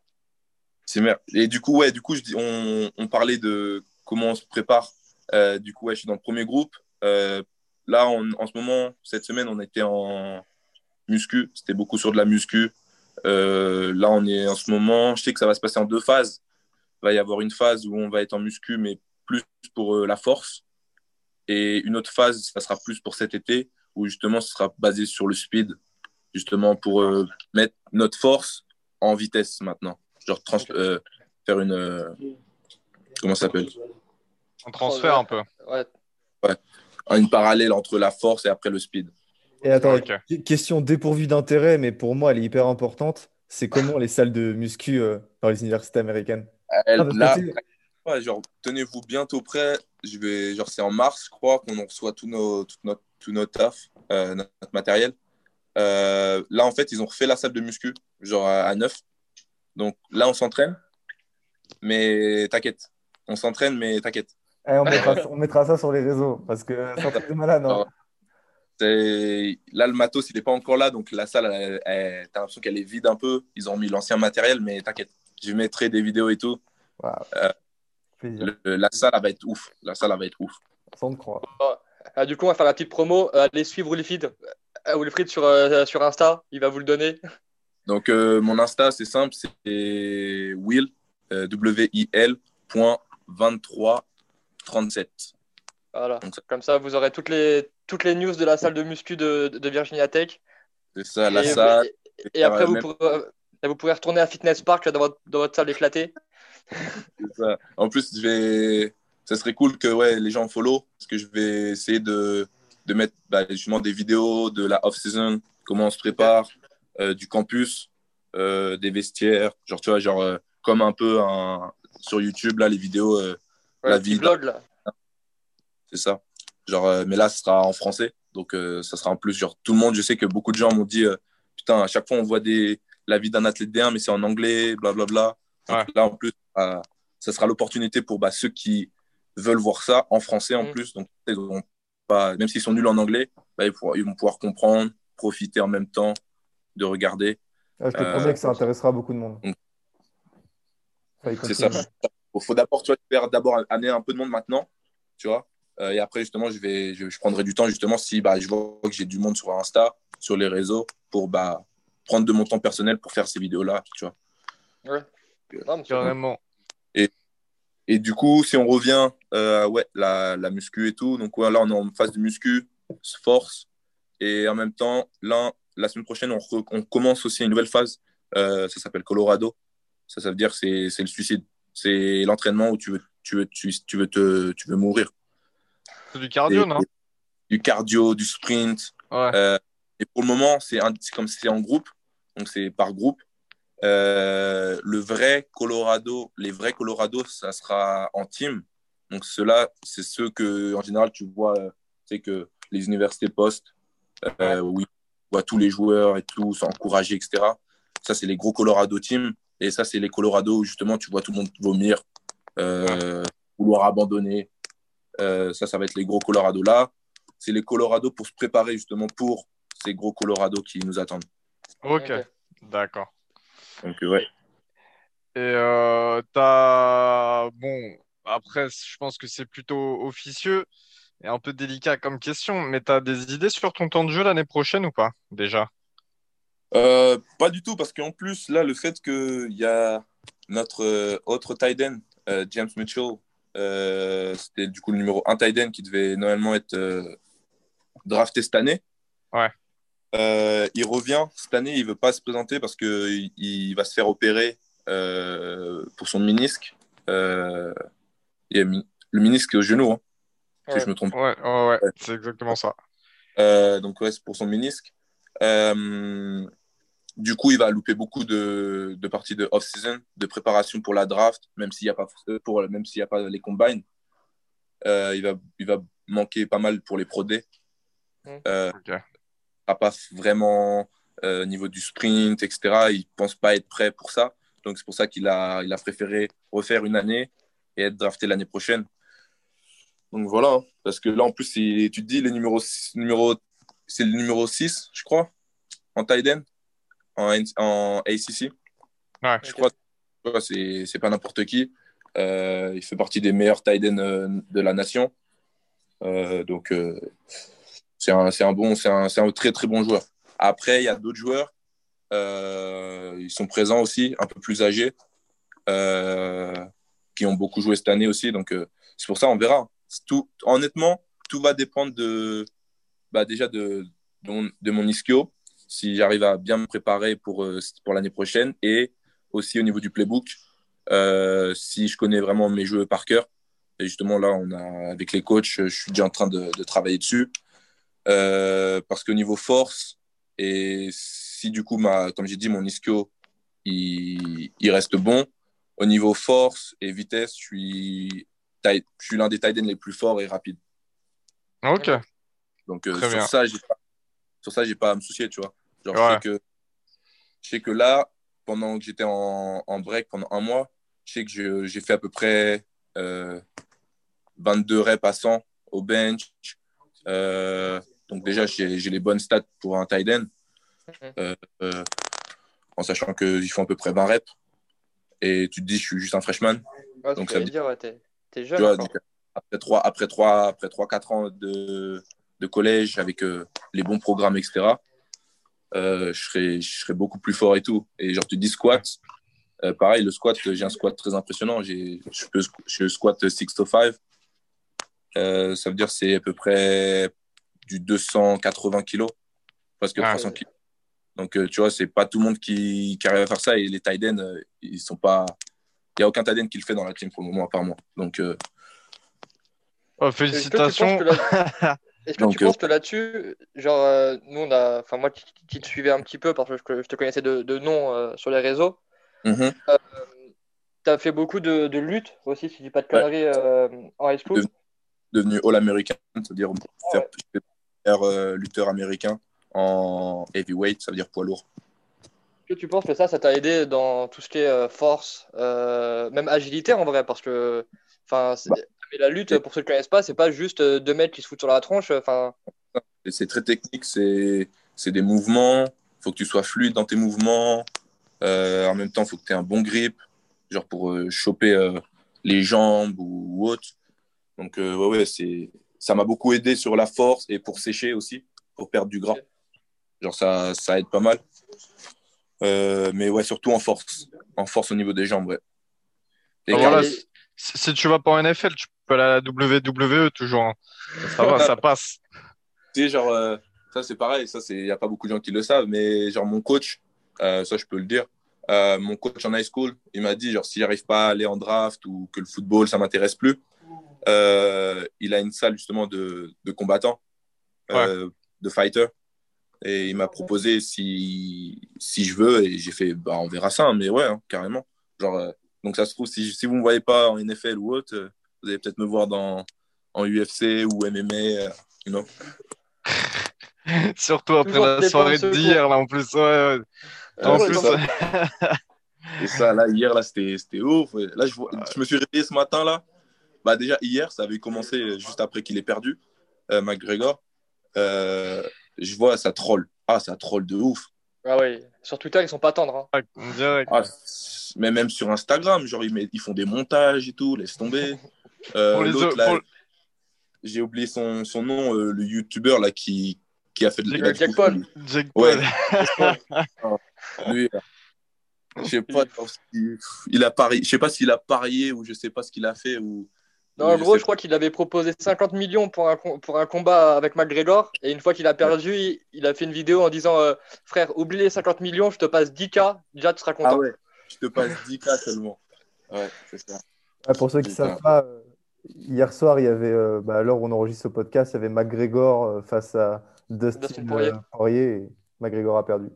C'est merde. Et du coup, ouais, du coup, je dis, on, on parlait de comment on se prépare euh, du coup, je suis dans le premier groupe. Euh, là, en ce moment, cette semaine, on était en muscu. C'était beaucoup sur de la muscu. Euh, là, on est en ce moment. Je sais que ça va se passer en deux phases. Il va y avoir une phase où on va être en muscu, mais plus pour la force. Et une autre phase, ça sera plus pour cet été, où justement, ce sera basé sur le speed, justement pour mettre notre force en vitesse maintenant. Genre faire une. comment ça s'appelle? Un transfert un peu. Ouais. ouais. Une parallèle entre la force et après le speed. Et attends, question dépourvue d'intérêt, mais pour moi, elle est hyper importante. C'est comment les salles de muscu euh, dans les universités américaines? Ah, là, genre, tenez-vous bientôt prêt. Je vais, genre, c'est en mars, je crois, qu'on reçoit tout, nos, tout notre, tout notre taf, euh, notre matériel. Euh, là, en fait, ils ont refait la salle de muscu, genre à, neuf. Donc là, on s'entraîne, mais t'inquiète. On s'entraîne, mais t'inquiète. Eh, on, mettra, ça sur les réseaux parce que c'est un truc de malade. Hein. Là, le matos, il n'est pas encore là, donc la salle, t'as l'impression qu'elle est vide un peu. Ils ont mis l'ancien matériel, mais t'inquiète, je mettrai des vidéos et tout. Euh, la salle, elle va être ouf. La salle, elle va être ouf. Sans te croire. Ah, du coup, on va faire la petite promo. Euh, allez suivre Wilfried, euh, Wilfried sur, sur Insta, il va vous le donner. Donc, mon Insta, c'est simple, c'est will, W-I-L, 23 37. Voilà. Comme ça, vous aurez toutes les, toutes les news de la salle de muscu de, de Virginia Tech. C'est ça, la salle. Et, après, vous, pourrez, vous pourrez retourner à Fitness Park dans votre, dans votre salle éclatée. Ça. En plus, je vais... ça serait cool que ouais, les gens follow, parce que je vais essayer de, de mettre bah, justement des vidéos de la off-season, comment on se prépare, euh, du campus, euh, des vestiaires, genre, tu vois, genre, euh, comme un peu un, sur YouTube, là, les vidéos la vie. là. C'est ça. Genre, euh, mais là, ce sera en français. Donc, euh, ça sera en plus, genre, tout le monde, je sais que beaucoup de gens m'ont dit, euh, putain, à chaque fois, on voit des, la vie d'un athlète D1, mais c'est en anglais, blablabla. Bla, bla. Là, en plus, ça sera l'opportunité pour bah, ceux qui veulent voir ça en français en mm. plus. Donc, pas, même s'ils sont nuls en anglais, bah, ils, vont pouvoir comprendre, profiter en même temps de regarder. Ah, je te promets que ça intéressera beaucoup de monde. C'est ça. Il faut d'abord faire d'abord amener un peu de monde maintenant, tu vois. Euh, et après, justement, je, vais, je, prendrai du temps, justement, si bah, je vois que j'ai du monde sur Insta, sur les réseaux, pour bah, prendre de mon temps personnel pour faire ces vidéos-là, tu vois. Ouais. Euh, Carrément. Et, et du coup, si on revient euh, ouais, la, la muscu et tout, donc là, on est en phase de muscu, force. Et en même temps, là, la semaine prochaine, on, on commence aussi une nouvelle phase. ça s'appelle Colorado. Ça, ça veut dire c'est c'est le suicide. C'est l'entraînement où tu veux, tu, veux, tu, tu, veux te, tu veux mourir. C'est du cardio, non? Du cardio, du sprint. Euh, et pour le moment, c'est comme si c'est en groupe, donc c'est par groupe. Euh, le vrai Colorado, les vrais Colorado, ça sera en team. Donc ceux-là, c'est ceux que, en général, tu vois, c'est que les universités postent, euh, où ils voient tous les joueurs et tout, s'encourager, etc. Ça, c'est les gros Colorado team. Et ça, c'est les Colorado où justement tu vois tout le monde vomir, euh, vouloir abandonner. Euh, ça, ça va être les gros Colorado là. C'est les Colorado pour se préparer justement pour ces gros Colorado qui nous attendent. Ok, d'accord. Donc, ouais. Et euh, as... Bon, après, je pense que c'est plutôt officieux et un peu délicat comme question, mais tu as des idées sur ton temps de jeu l'année prochaine ou pas, déjà? Euh, pas du tout, parce qu'en plus, là, le fait qu'il y a notre euh, autre tight end, euh, James Mitchell, c'était du coup le numéro 1 tight end qui devait normalement être drafté cette année. Ouais. il revient cette année, il veut pas se présenter parce qu'il il va se faire opérer pour son menisque. il y a le menisque au genou, hein, si je me trompe. Ouais, ouais, ouais. c'est exactement ça. donc, ouais, c'est pour son menisque. Euh, du coup, il va louper beaucoup de, de parties de off-season, de préparation pour la draft, même s'il n'y a, pas, pour, même s'il y a pas les combines. Euh, il, va, il va manquer pas mal pour les Pro Day. Euh, Pas vraiment euh, niveau du sprint, etc. Il pense pas être prêt pour ça. Donc, c'est pour ça qu'il a, il a préféré refaire une année et être drafté l'année prochaine. Donc voilà, hein. parce que là, en plus, tu te dis, les numéros, numéro c'est le numéro 6, je crois, en tight en, en ACC. Ouais, je crois que c'est pas n'importe qui. Euh, il fait partie des meilleurs tight euh, de la nation. Euh, donc, c'est un, un, bon, c'est un, un, très très bon joueur. Après, il y a d'autres joueurs. ils sont présents aussi, un peu plus âgés, qui ont beaucoup joué cette année aussi. Donc, c'est pour ça, on verra. Tout, honnêtement, tout va dépendre de, bah, déjà de, de, mon, ischio, si j'arrive à bien me préparer pour, euh, pour l'année prochaine, et aussi au niveau du playbook, euh, si je connais vraiment mes jeux par cœur. Et justement, là, on a, avec les coachs, je suis déjà en train de, de travailler dessus. Euh, parce qu'au niveau force, et si du coup, ma, comme j'ai dit, mon ischio, il, il, reste bon, au niveau force et vitesse, je suis, je suis l'un des tight les plus forts et rapides. Ok. Donc euh, sur, ça, pas, sur ça, j'ai pas à me soucier, tu vois. Genre, je, sais que, je sais que là, pendant que j'étais en, en, break pendant un mois, je sais que j'ai fait à peu près euh, 22 reps passants au bench. Euh, donc déjà, j'ai les bonnes stats pour un tight end. Mhm. Euh, en sachant qu'ils font à peu près 20 reps. Et tu te dis, je suis juste un freshman. donc ça dire, ouais, t'es jeune. après 3, après 3, après 3, 4 ans de, de collège avec euh, les bons programmes, etc., euh, je, serais, je serais beaucoup plus fort et tout. Et genre, tu dis squat, euh, pareil, le squat, j'ai un squat très impressionnant. Je, peux, je squat 6 to 5. ça veut dire c'est à peu près du 280 kg, presque 300 kg. Donc, tu vois, c'est pas tout le monde qui, qui, arrive à faire ça. Et les tight ils sont pas. Il n'y a aucun tight qui le fait dans la team pour le moment, à part moi. Donc. Oh, félicitations. Est-ce que tu penses euh, que là-dessus, genre, euh, nous, on a, enfin, moi qui, te suivais un petit peu parce que je, te connaissais de, de nom euh, sur les réseaux, mm-hmm. tu as fait beaucoup de, de lutte aussi, si je dis pas de conneries, en high school? Devenu, All-American, c'est-à-dire faire, lutteur américain en heavyweight, ça veut dire poids lourd. que tu penses que ça, ça t'a aidé dans tout ce qui est force, même agilité en vrai, parce que enfin, bah. La lutte, pour ceux qui ne connaissent pas, c'est pas juste deux mecs qui se foutent sur la tronche. Enfin, c'est très technique, c'est des mouvements. Il faut que tu sois fluide dans tes mouvements. en même temps, il faut que tu aies un bon grip, genre pour choper les jambes ou, autre. Donc, ouais, ouais, c'est ça m'a beaucoup aidé sur la force et pour sécher aussi, pour perdre du gras. Genre, ça, ça aide pas mal. Euh, mais ouais, surtout en force. En force au niveau des jambes, ouais. Ah, si, tu vas pas en NFL, tu peux aller à la WWE toujours. Hein. Ça va, ça passe. Tu sais, genre, euh, ça c'est pareil, ça il n'y a pas beaucoup de gens qui le savent, mais genre mon coach, euh, ça je peux le dire, mon coach en high school, il m'a dit, genre, si j'arrive pas à aller en draft ou que le football, ça m'intéresse plus, il a une salle justement de, de combattants, de fighters. Et il m'a proposé si, si je veux, et j'ai fait, bah, on verra ça, hein, mais ouais, hein, carrément. Genre, euh, donc ça se trouve, si, si vous ne me voyez pas en NFL ou autre, euh, vous allez peut-être me voir dans, en UFC ou MMA, euh, you know. Surtout après la soirée d'hier, là, en plus. Ouais, En plus, ça. et ça, là, hier, là, c'était ouf. Là, je, je, me suis réveillé ce matin, là. Bah, déjà, hier, ça avait commencé juste après qu'il ait perdu, McGregor. Euh, je vois, ça troll. Ah, ça troll de ouf. Ah oui, sur Twitter, ils sont pas tendres. Hein. Ah, mais même sur Instagram, genre, ils, ils, font des montages et tout, laisse tomber. Euh, J'ai oublié son, son nom, euh, le youtubeur là, qui, qui a fait de la Jack Paul. Jack Paul. lui, je sais pas, il a parié, je sais pas s'il a parié ou je sais pas ce qu'il a fait ou non, en gros, je crois qu'il avait proposé 50 millions pour un, pour un combat avec McGregor. Et une fois qu'il a perdu, il, a fait une vidéo en disant euh, Frère, oublie les 50 millions, je te passe 10K. Déjà, tu seras content. Ah ouais, je te passe 10K seulement. Ouais, c'est ça. pour ceux qui ne savent pas, euh, hier soir, il y avait, euh, bah, alors on enregistre ce podcast, il y avait McGregor face à Dustin, Poirier. et McGregor a perdu.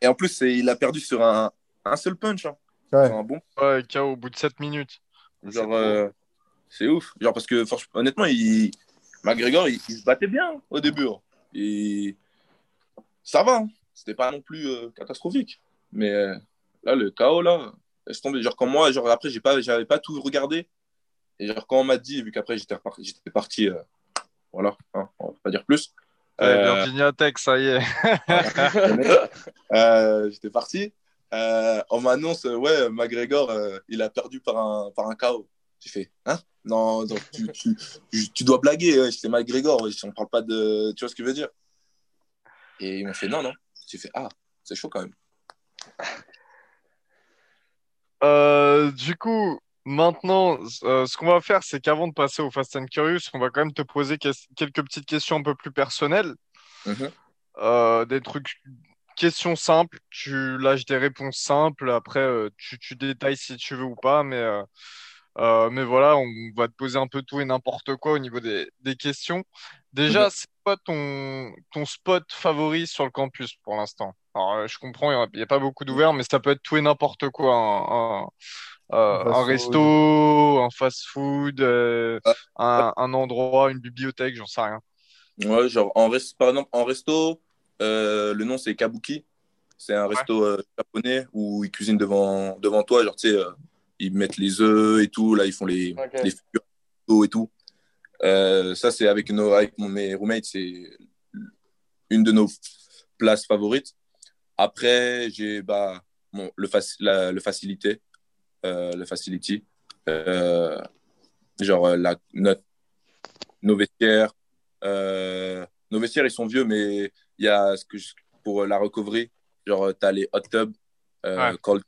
Et en plus, il a perdu sur un, un seul punch. Hein. Ouais. un bon. Ouais, KO au bout de 7 minutes. Genre, euh, c'est ouf. Genre, parce que honnêtement, il... McGregor, il, se battait bien au début. Hein. Et ça va. Hein. C'était pas non plus euh, catastrophique. Mais euh, là, le chaos, là, tomber. Genre, comme moi, genre, après, j'ai pas, j'avais pas tout regardé. Et genre, quand on m'a dit, vu qu'après, j'étais j'étais parti, voilà, hein, on va pas dire plus. Virginia Tech, ça y est. j'étais parti. Euh, on m'annonce, ouais, McGregor, euh, il a perdu par un, par un KO. J'ai fait, hein? Non, donc tu, tu, tu, dois blaguer, c'est McGregor, on parle pas de. Tu vois ce que je veux dire? Et ils m'ont fait, non, non. J'ai fait, ah, c'est chaud quand même. Euh, du coup, maintenant, ce qu'on va faire, c'est qu'avant de passer au Fast and Curious, on va quand même te poser quelques petites questions un peu plus personnelles. Mm-hmm. des trucs question simple, tu lâches des réponses simples, après euh, tu, tu, détailles si tu veux ou pas, mais, euh, euh, mais voilà, on va te poser un peu tout et n'importe quoi au niveau des, des questions. Déjà, c'est quoi ton, ton spot favori sur le campus pour l'instant Alors, je comprends, il n'y a, pas beaucoup d'ouverts, mais ça peut être tout et n'importe quoi. Un, un, resto, un fast-food, un, un, endroit, une bibliothèque, j'en sais rien. Ouais, genre, en par exemple, en resto, euh, le nom, c'est Kabuki. C'est un resto euh, japonais où ils cuisinent devant, devant toi. Genre, tu sais, euh, ils mettent les œufs et tout. Là, ils font les, les figures et tout. Ça, c'est avec, nos, avec mes roommates, c'est une de nos places favorites. Après, j'ai bah, bon, le, le facilité, le facility. genre, la, notre, nos vestiaires. nos vestiaires, ils sont vieux, mais il y a ce que pour la recovery, genre, tu as les hot tubs, euh, cold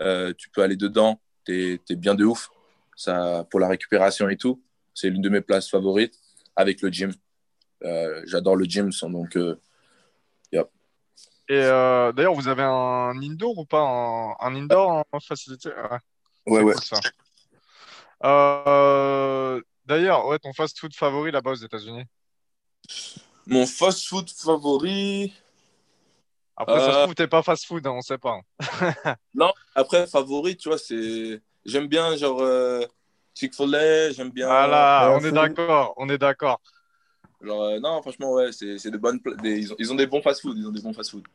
euh, tu peux aller dedans, tu es, bien de ouf. Ça, pour la récupération et tout, c'est l'une de mes places favorites avec le gym. Euh, j'adore le gym, donc, Et d'ailleurs, vous avez un indoor ou pas? Un, indoor en facilité? Ouais, ouais. D'ailleurs, ouais, ton fast-food favori là-bas aux États-Unis? Mon fast-food favori. Après, ça se euh, trouve, t'es pas fast-food, hein, on sait pas. non, après, favori, tu vois, c'est. J'aime bien, genre, euh, Chick-fil-A, j'aime bien. Voilà, on est d'accord, on est d'accord. Genre, euh, non, franchement, ouais, c'est de bonnes. Ils, ont, ils, ont, des bons fast-food, ils ont des bons fast-food.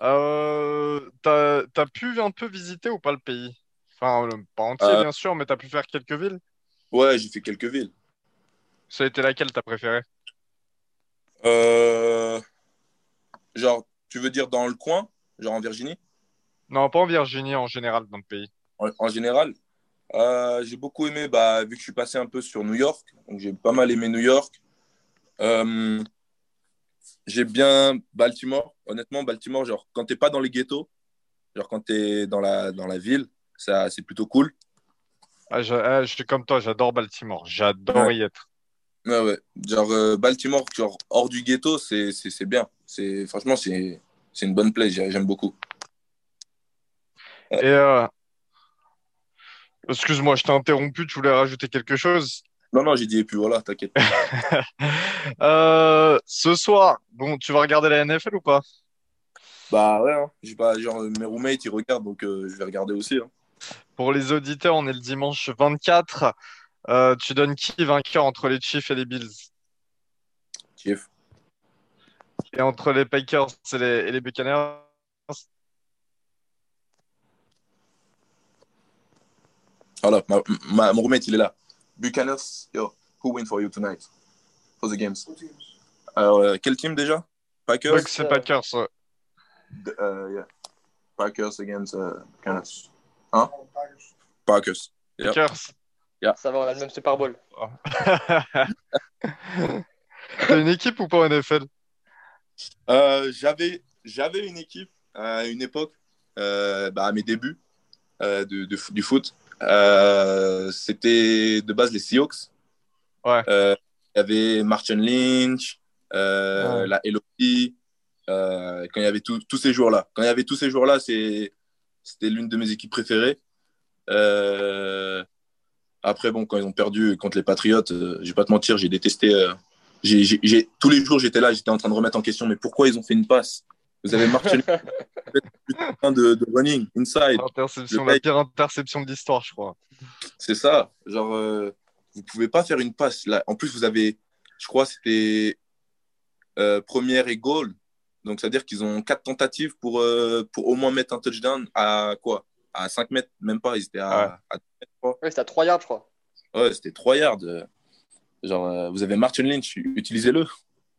Euh, t'as, as pu un peu visiter ou pas le pays? Enfin, pas entier, euh. bien sûr, mais t'as pu faire quelques villes? Ouais, j'ai fait quelques villes. Ça a été laquelle t'as préféré? Euh... Genre, tu veux dire dans le coin? Genre en Virginie? Non, pas en Virginie, en général, dans le pays. En, général? Euh, j'ai beaucoup aimé, bah, vu que je suis passé un peu sur New York, donc j'ai pas mal aimé New York. Euh, j'ai bien Baltimore. Honnêtement, Baltimore, genre, quand t'es pas dans les ghettos, genre quand t'es dans la, dans la ville, ça, c'est plutôt cool. Ah, je, ah, je, suis comme toi, j'adore Baltimore. J'adore y être. Ouais, ouais. Genre, euh, Baltimore, genre, hors du ghetto, c'est bien. Franchement, c'est une bonne place. J'aime beaucoup. Et euh... excuse-moi, je t'ai interrompu, tu voulais rajouter quelque chose? Non, non, j'ai dit et puis voilà, t'inquiète. euh, ce soir, bon, tu vas regarder la NFL ou pas? Bah ouais, hein. pas, genre, mes roommates ils regardent donc euh, je vais regarder aussi. Hein. Pour les auditeurs, on est le dimanche 24. Euh, tu donnes qui vainqueur entre les Chiefs et les Bills? Chiefs. Et entre les Packers et les, et les Buccaneers? Voilà, ma, mon roommate il est là. Buccaneers, yo, who win for you tonight? For the games. Alors, euh, quel team déjà? Packers? Oui, c'est Packers. Ouais. Uh, yeah. Packers against uh, Buccaneers. Hein? Packers. Yeah. Packers. Yeah. Ça va, on a le même Super Bowl. T'as une équipe ou pas en NFL? Euh, j'avais, j'avais une équipe à une époque, euh, bah, à mes débuts euh, de, de, du foot. Euh, c'était de base les Seahawks. Ouais. Euh, il y avait Martin Lynch, euh, la Elodie, quand il y avait tous ces jours-là. Quand il y avait tous ces jours-là, c'était l'une de mes équipes préférées. après, bon, quand ils ont perdu contre les Patriots, je vais pas te mentir, j'ai détesté. tous les jours, j'étais là, j'étais en train de remettre en question, mais pourquoi ils ont fait une passe vous avez marché de, de running, inside. Interception, la pire interception de l'histoire, je crois. C'est ça. Genre, euh, vous pouvez pas faire une passe. Là. En plus, vous avez, je crois, c'était euh, première et goal. Donc, c'est-à-dire qu'ils ont quatre tentatives pour, euh, pour au moins mettre un touchdown à quoi? À 5 mètres, même pas. Ils étaient à, ouais. mètres, c'était à 3 yards, je crois. Ouais, c'était 3 yards. Genre, euh, vous avez Martin Lynch, utilisez-le.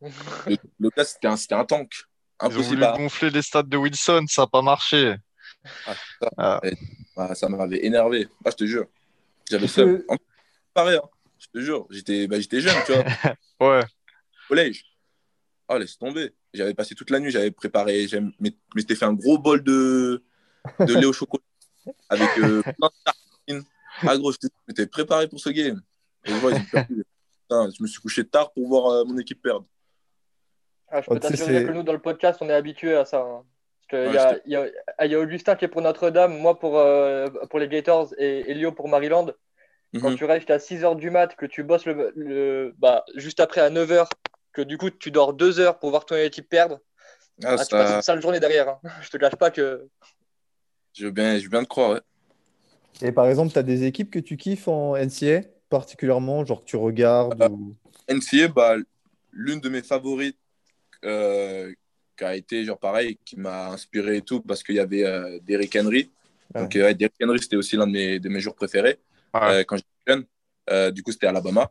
le, le gars, c'était un, un tank. Impossible Ils ont voulu gonfler les stades de Wilson, ça n'a pas marché. Ah, ça, ah. Ah, ça m'avait énervé. Ah, je te jure. J'avais ça. Pareil, hein. je te jure. J'étais bah, jeune, tu vois. ouais. Collège. Oh, laisse tomber. J'avais passé toute la nuit, j'avais préparé, mais m'étais fait un gros bol de, de lait au chocolat avec euh, plein de tartines. Ah, gros, je m'étais préparé pour ce game. Et je, vois, Putain, je me suis couché tard pour voir euh, mon équipe perdre. Ah, je peux t'assurer que nous, dans le podcast, on est habitué à ça. Hein. il y, a, Augustin qui est pour Notre-Dame, moi pour, euh, pour les Gators et Elio pour Maryland. Quand mhm. tu restes à 6h du mat, que tu bosses le, bah, juste après à 9h, que du coup tu dors 2 heures pour voir ton équipe perdre, ah, ah, tu passes une sale journée derrière. Hein. Je te cache pas que. Je veux bien, je veux bien te croire, ouais. Et par exemple, tu as des équipes que tu kiffes en NCA particulièrement, genre que tu regardes euh, NCA, bah, l'une de mes favorites qui a été genre pareil, qui m'a inspiré et tout, parce qu'il y avait euh, Derrick Henry. Donc, euh, Derrick Henry, c'était aussi l'un de mes, de mes jours préférés quand j'étais jeune. du coup, c'était Alabama.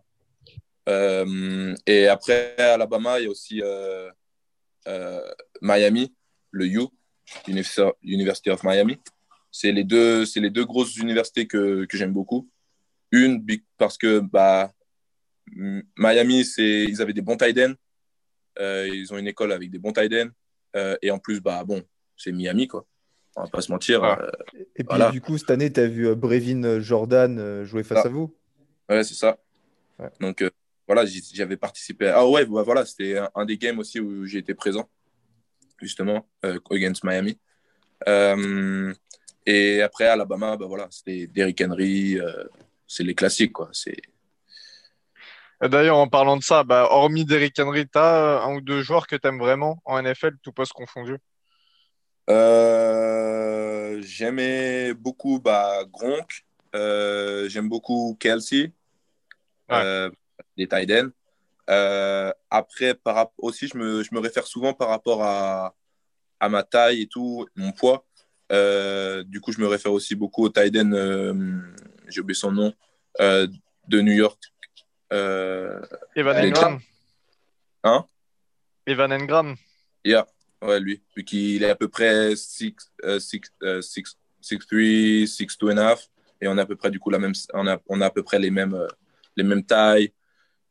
et après Alabama, il y a aussi Miami, le U, University of Miami. C'est les, deux, les deux grosses universités que, que j'aime beaucoup. Une, parce que bah, Miami, ils avaient des bons tight ends. Euh, ils ont une école avec des bons tight ends. Euh, et en plus, bah, bon, c'est Miami, quoi. On va pas se mentir. Euh, et puis, du coup, cette année, tu as vu Brevin Jordan jouer face à vous? Ouais, c'est ça. Donc, voilà, j'avais participé. Ah ouais, bah, voilà, c'était un, des games aussi où j'ai été présent, justement, against Miami. et après, Alabama, bah, voilà, c'était Derrick Henry, c'est les classiques, quoi. C'est D'ailleurs, en parlant de ça, bah, hormis Derrick Henry, tu as un ou deux joueurs que tu aimes vraiment en NFL, tout poste confondu euh, J'aimais beaucoup bah, Gronk, euh, j'aime beaucoup Kelsey, euh, les Tiden. après, par, aussi, je me, je me, réfère souvent par rapport à, à ma taille et tout, mon poids. du coup, je me réfère aussi beaucoup au Tyden, j'ai oublié son nom, de New York. Evan Engram. Hein? Evan Engram. Yeah, ouais, lui. Vu qu'il est à peu près 6, 6, 6, 6'3, 6'2 and a half. Et on a à peu près, du coup, la même, on a, on a à peu près les mêmes, euh, les mêmes tailles.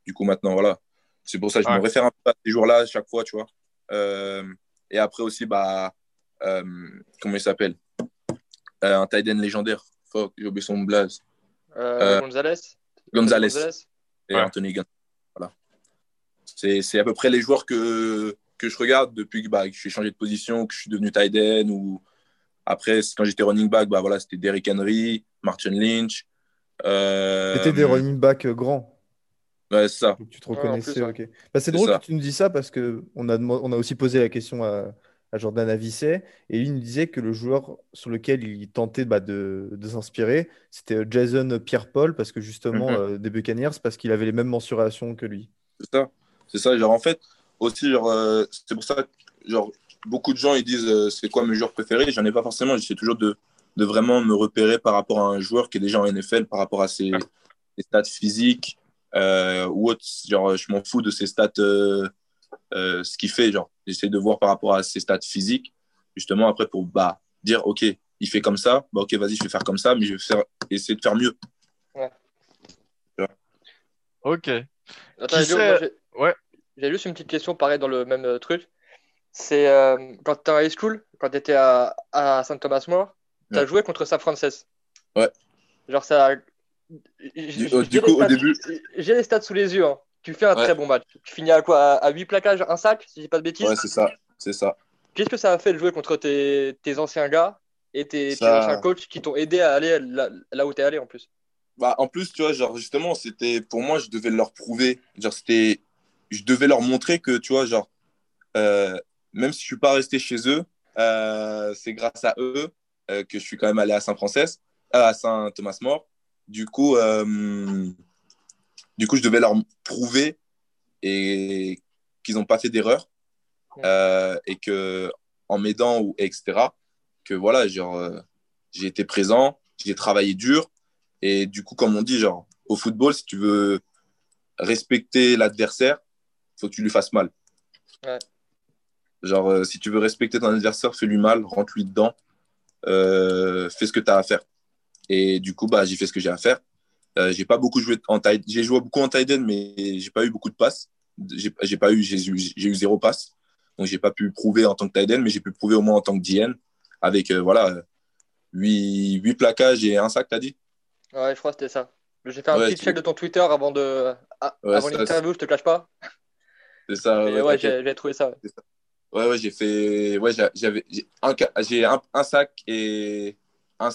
Du coup, maintenant, voilà. C'est pour ça que je me réfère un peu à ces jours-là à chaque fois, tu vois. Euh, et après aussi, bah, euh, comment il s'appelle? Un tight end légendaire. Fuck, j'ai oublié son blaze. Gonzalez. Gonzalez. Et Anthony Gunn. Voilà. C'est à peu près les joueurs que, que je regarde depuis bah, que j'ai changé de position, que je suis devenu tight end ou après, quand j'étais running back, bah, voilà, c'était Derrick Henry, Martin Lynch. Euh... C'était des running back euh, grands. Ouais, c'est ça. tu te reconnaissais, ok. Bah, c'est drôle que tu nous dis ça parce qu'on a, on a aussi posé la question à, à Jordan Avisset et il nous disait que le joueur sur lequel il tentait bah, de, de s'inspirer, c'était euh, Jason Pierre-Paul parce que justement, mhm. euh, des Buccaneers, parce qu'il avait les mêmes mensurations que lui. C'est ça. C'est ça. Genre, en fait, aussi, genre, c'est pour ça que genre, beaucoup de gens ils disent euh, c'est quoi mes joueurs préférés? J'en ai pas forcément. J'essaie toujours de, de, vraiment me repérer par rapport à un joueur qui est déjà en NFL, par rapport à ses, stats physiques euh, ou autre. Genre, je m'en fous de ses stats, euh, ce qu'il fait. Genre, j'essaie de voir par rapport à ses stats physiques, justement après pour bah, dire ok, il fait comme ça, bah ok, vas-y, je vais faire comme ça, mais je vais faire, essayer de faire mieux. Ouais. Ok. ouais. J'ai juste une petite question, pareil, dans le même truc c'est euh, quand tu étais en high school, quand tu étais à, à Saint Thomas More, tu as joué contre San Francisco. Ouais. Genre ça. Du, coup, au début. J'ai les stats sous les yeux. Hein. Tu fais un très bon match. Tu finis à quoi? À 8 plaquages, un sac, si je dis pas de bêtises? Ouais, c'est ça. C'est ça. Qu'est-ce que ça a fait de jouer contre tes, tes anciens gars et tes, anciens coachs qui t'ont aidé à aller là, où tu es allé en plus? Bah, En plus, tu vois, genre, justement, c'était pour moi, je devais leur prouver. Genre, c'était. Je devais leur montrer que, tu vois, genre. Euh, même si je suis pas resté chez eux, euh, c'est grâce à eux euh, que je suis quand même allé à Saint-Francis, à Saint-Thomas-More. Du coup, du coup, je devais leur prouver et qu'ils n'ont pas fait d'erreur et que en m'aidant ou etc. Que voilà, genre, j'ai été présent, j'ai travaillé dur et du coup, comme on dit, genre, au football, si tu veux respecter l'adversaire, faut que tu lui fasses mal. Ouais. Genre, euh, si tu veux respecter ton adversaire, fais-lui mal, rentre-lui dedans, euh, fais ce que tu as à faire. Et du coup, bah, j'ai fait ce que j'ai à faire. Euh, j'ai pas beaucoup joué en tight J'ai joué beaucoup en tight end, mais j'ai pas eu beaucoup de passes. J'ai pas eu, j'ai eu, eu, zéro passe. Donc, j'ai pas pu prouver en tant que tight end, mais j'ai pu prouver au moins en tant que DN avec, euh, voilà, 8, 8 plaquages et un sac, t'as dit? Ouais, je crois que c'était ça. J'ai fait un petit check de ton Twitter avant de, ah, avant l'interview, je te cache pas. C'est ça. ouais, ouais j'ai trouvé ça. ça. Ouais, ouais, j'ai fait. Ouais, j'avais un, j'ai un, un, sac et un.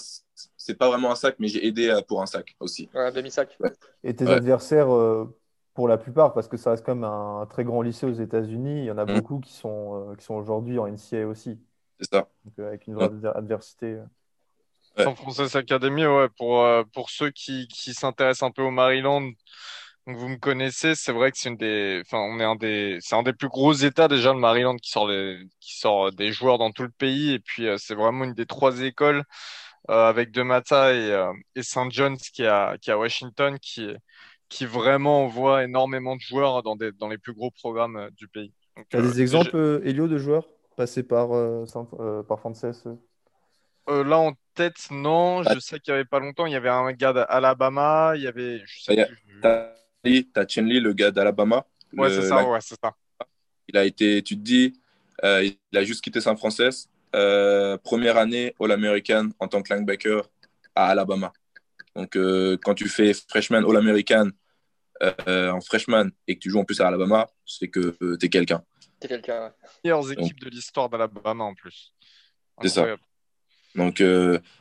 C'est pas vraiment un sac, mais j'ai aidé euh, pour un sac aussi. Ouais, un demi-sac. Et tes adversaires, euh, pour la plupart, parce que ça reste comme un, très grand lycée aux États-Unis, il y en a mmh. beaucoup qui sont, euh, qui sont aujourd'hui en NCA aussi. C'est ça. Donc, avec une vraie adversité. San Francisco Academy, ouais, pour, pour ceux qui, qui s'intéressent un peu au Maryland, donc vous me connaissez, c'est vrai que c'est une des, enfin on est un des, c'est un des plus gros États déjà le Maryland qui sort des, qui sort des joueurs dans tout le pays et puis euh, c'est vraiment une des trois écoles avec Demata et, euh, et St. John's qui a qui à Washington qui qui vraiment envoie énormément de joueurs dans des dans les plus gros programmes du pays. Tu as des exemples, Elio, de joueurs passés par par Frances là en tête, non. Je sais qu'il y avait pas longtemps, il y avait un gars d'Alabama, il y avait. T'as Chenley, le gars d'Alabama. Ouais, c'est ça, ouais, c'est ça. Il a été, tu te dis, euh, il a juste quitté San Francisco. Euh, première année All-American en tant que linebacker à Alabama. Donc, euh, quand tu fais freshman All-American en freshman et que tu joues en plus à Alabama, c'est que tu es quelqu'un. T'es quelqu'un, ouais. Meilleures équipes de l'histoire d'Alabama en plus. C'est ça. Donc,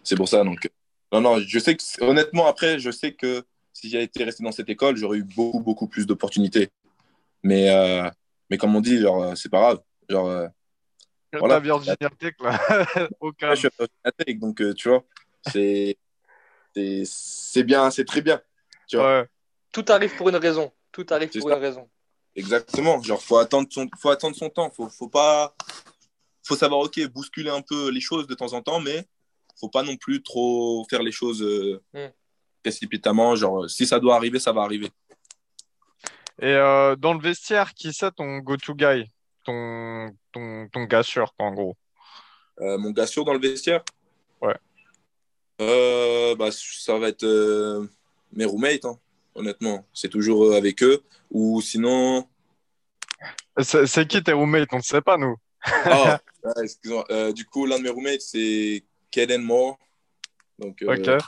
c'est pour ça. Donc, non, non, je sais que, honnêtement, après, je sais que si j'avais été resté dans cette école, j'aurais eu beaucoup, beaucoup plus d'opportunités. Mais, euh, mais comme on dit, genre, euh, c'est pas grave. Genre, voilà. Virginia Tech, là. Aucun. je suis à Virginia Tech, donc euh, tu vois, c'est, c'est bien, c'est très bien. Tu vois. Ouais. Tout arrive pour une raison. Tout arrive pour une raison. Exactement. Genre, faut attendre son, faut attendre son temps. Faut, faut pas, faut savoir, ok, bousculer un peu les choses de temps en temps, mais faut pas non plus trop faire les choses euh, mm. précipitamment. Genre, si ça doit arriver, ça va arriver. Et euh, dans le vestiaire, qui c'est ton go-to guy? Ton, ton, ton gars sûr, en gros euh, Mon gars sûr dans le vestiaire? Ouais. bah, ça va être mes roommates, hein, honnêtement. C'est toujours avec eux. Ou sinon. C'est qui tes roommates? On ne sait pas, nous. Ah, excuse-moi. du coup, l'un de mes roommates, c'est Kaden Moore. Donc, euh,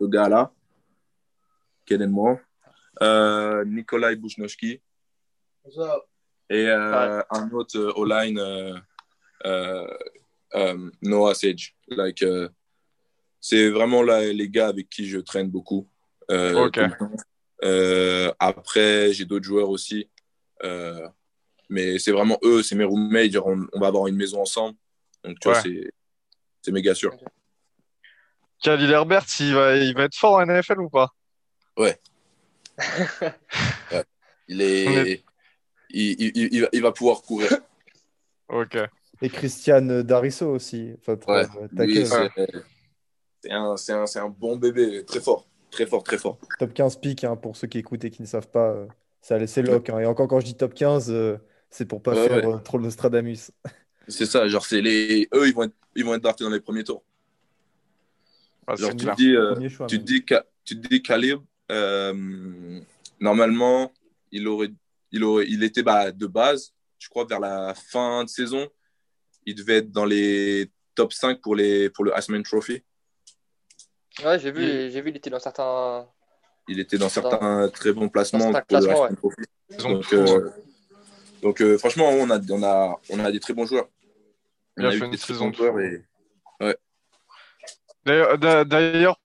le gars là. Kaden Moore. Euh, Nikolai Bouchnoski. Et euh, un autre euh, O-line, Noah Sage. Like, c'est vraiment là, les gars avec qui je traîne beaucoup. après, j'ai d'autres joueurs aussi. mais c'est vraiment eux, c'est mes roommates. On, on, va avoir une maison ensemble. Donc, tu vois, c'est c'est méga sûr. Khalil Herbert, il va, il va être fort en NFL ou pas? Ouais. Il, est... Il, il, va, pouvoir courir. ok. Et Christian Darisso aussi. Enfin, ouais. c'est un, un, un, bon bébé, très fort. Très fort, très fort. Top 15 pick, hein, pour ceux qui écoutent et qui ne savent pas, euh, ça a laissé lock. Hein. Et encore, quand je dis top 15, euh, c'est pour pas faire euh, trop le Nostradamus. C'est ça, genre, c'est les... eux, ils vont, être... ils vont être draftés dans les premiers tours. Ah, genre, tu, te dis, euh, tu, te dis, tu te dis Caleb, euh, normalement, il, aurait, il, aurait, il était bah, de base, je crois, vers la fin de saison, il devait être dans les top 5 pour, les, pour le Asman Trophy. Ouais, j'ai vu, j'ai vu, il était dans certains. Il était dans certains très bons placements pour le Asman Trophy. Donc, euh, donc franchement, on a, on, a, on a des très bons joueurs. Il a, fait une saison de Ouais. D'ailleurs,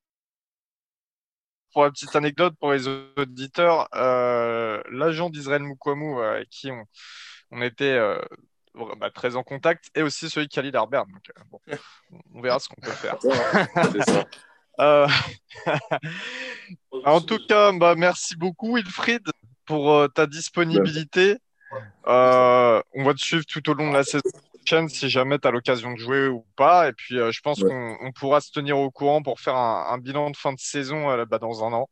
pour la petite anecdote pour les auditeurs, euh, l'agent d'Israël Moukouamou, euh, avec qui on, on était euh, bah, très en contact, et aussi celui de Khalid. Donc, bon, on verra ce qu'on peut faire. en tout cas, bah, merci beaucoup, Wilfried, pour ta disponibilité. on va te suivre tout au long de la saison si jamais tu as l'occasion de jouer ou pas. Et puis, euh, je pense qu'on pourra se tenir au courant pour faire un, bilan de fin de saison euh, bah, dans un an.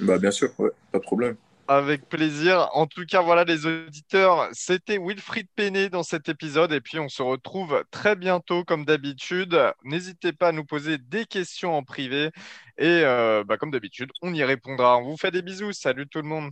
Bah, bien sûr, pas de problème. Avec plaisir. En tout cas, voilà les auditeurs, c'était Wilfried Penet dans cet épisode et puis on se retrouve très bientôt comme d'habitude. N'hésitez pas à nous poser des questions en privé et euh, bah, comme d'habitude, on y répondra. On vous fait des bisous. Salut tout le monde.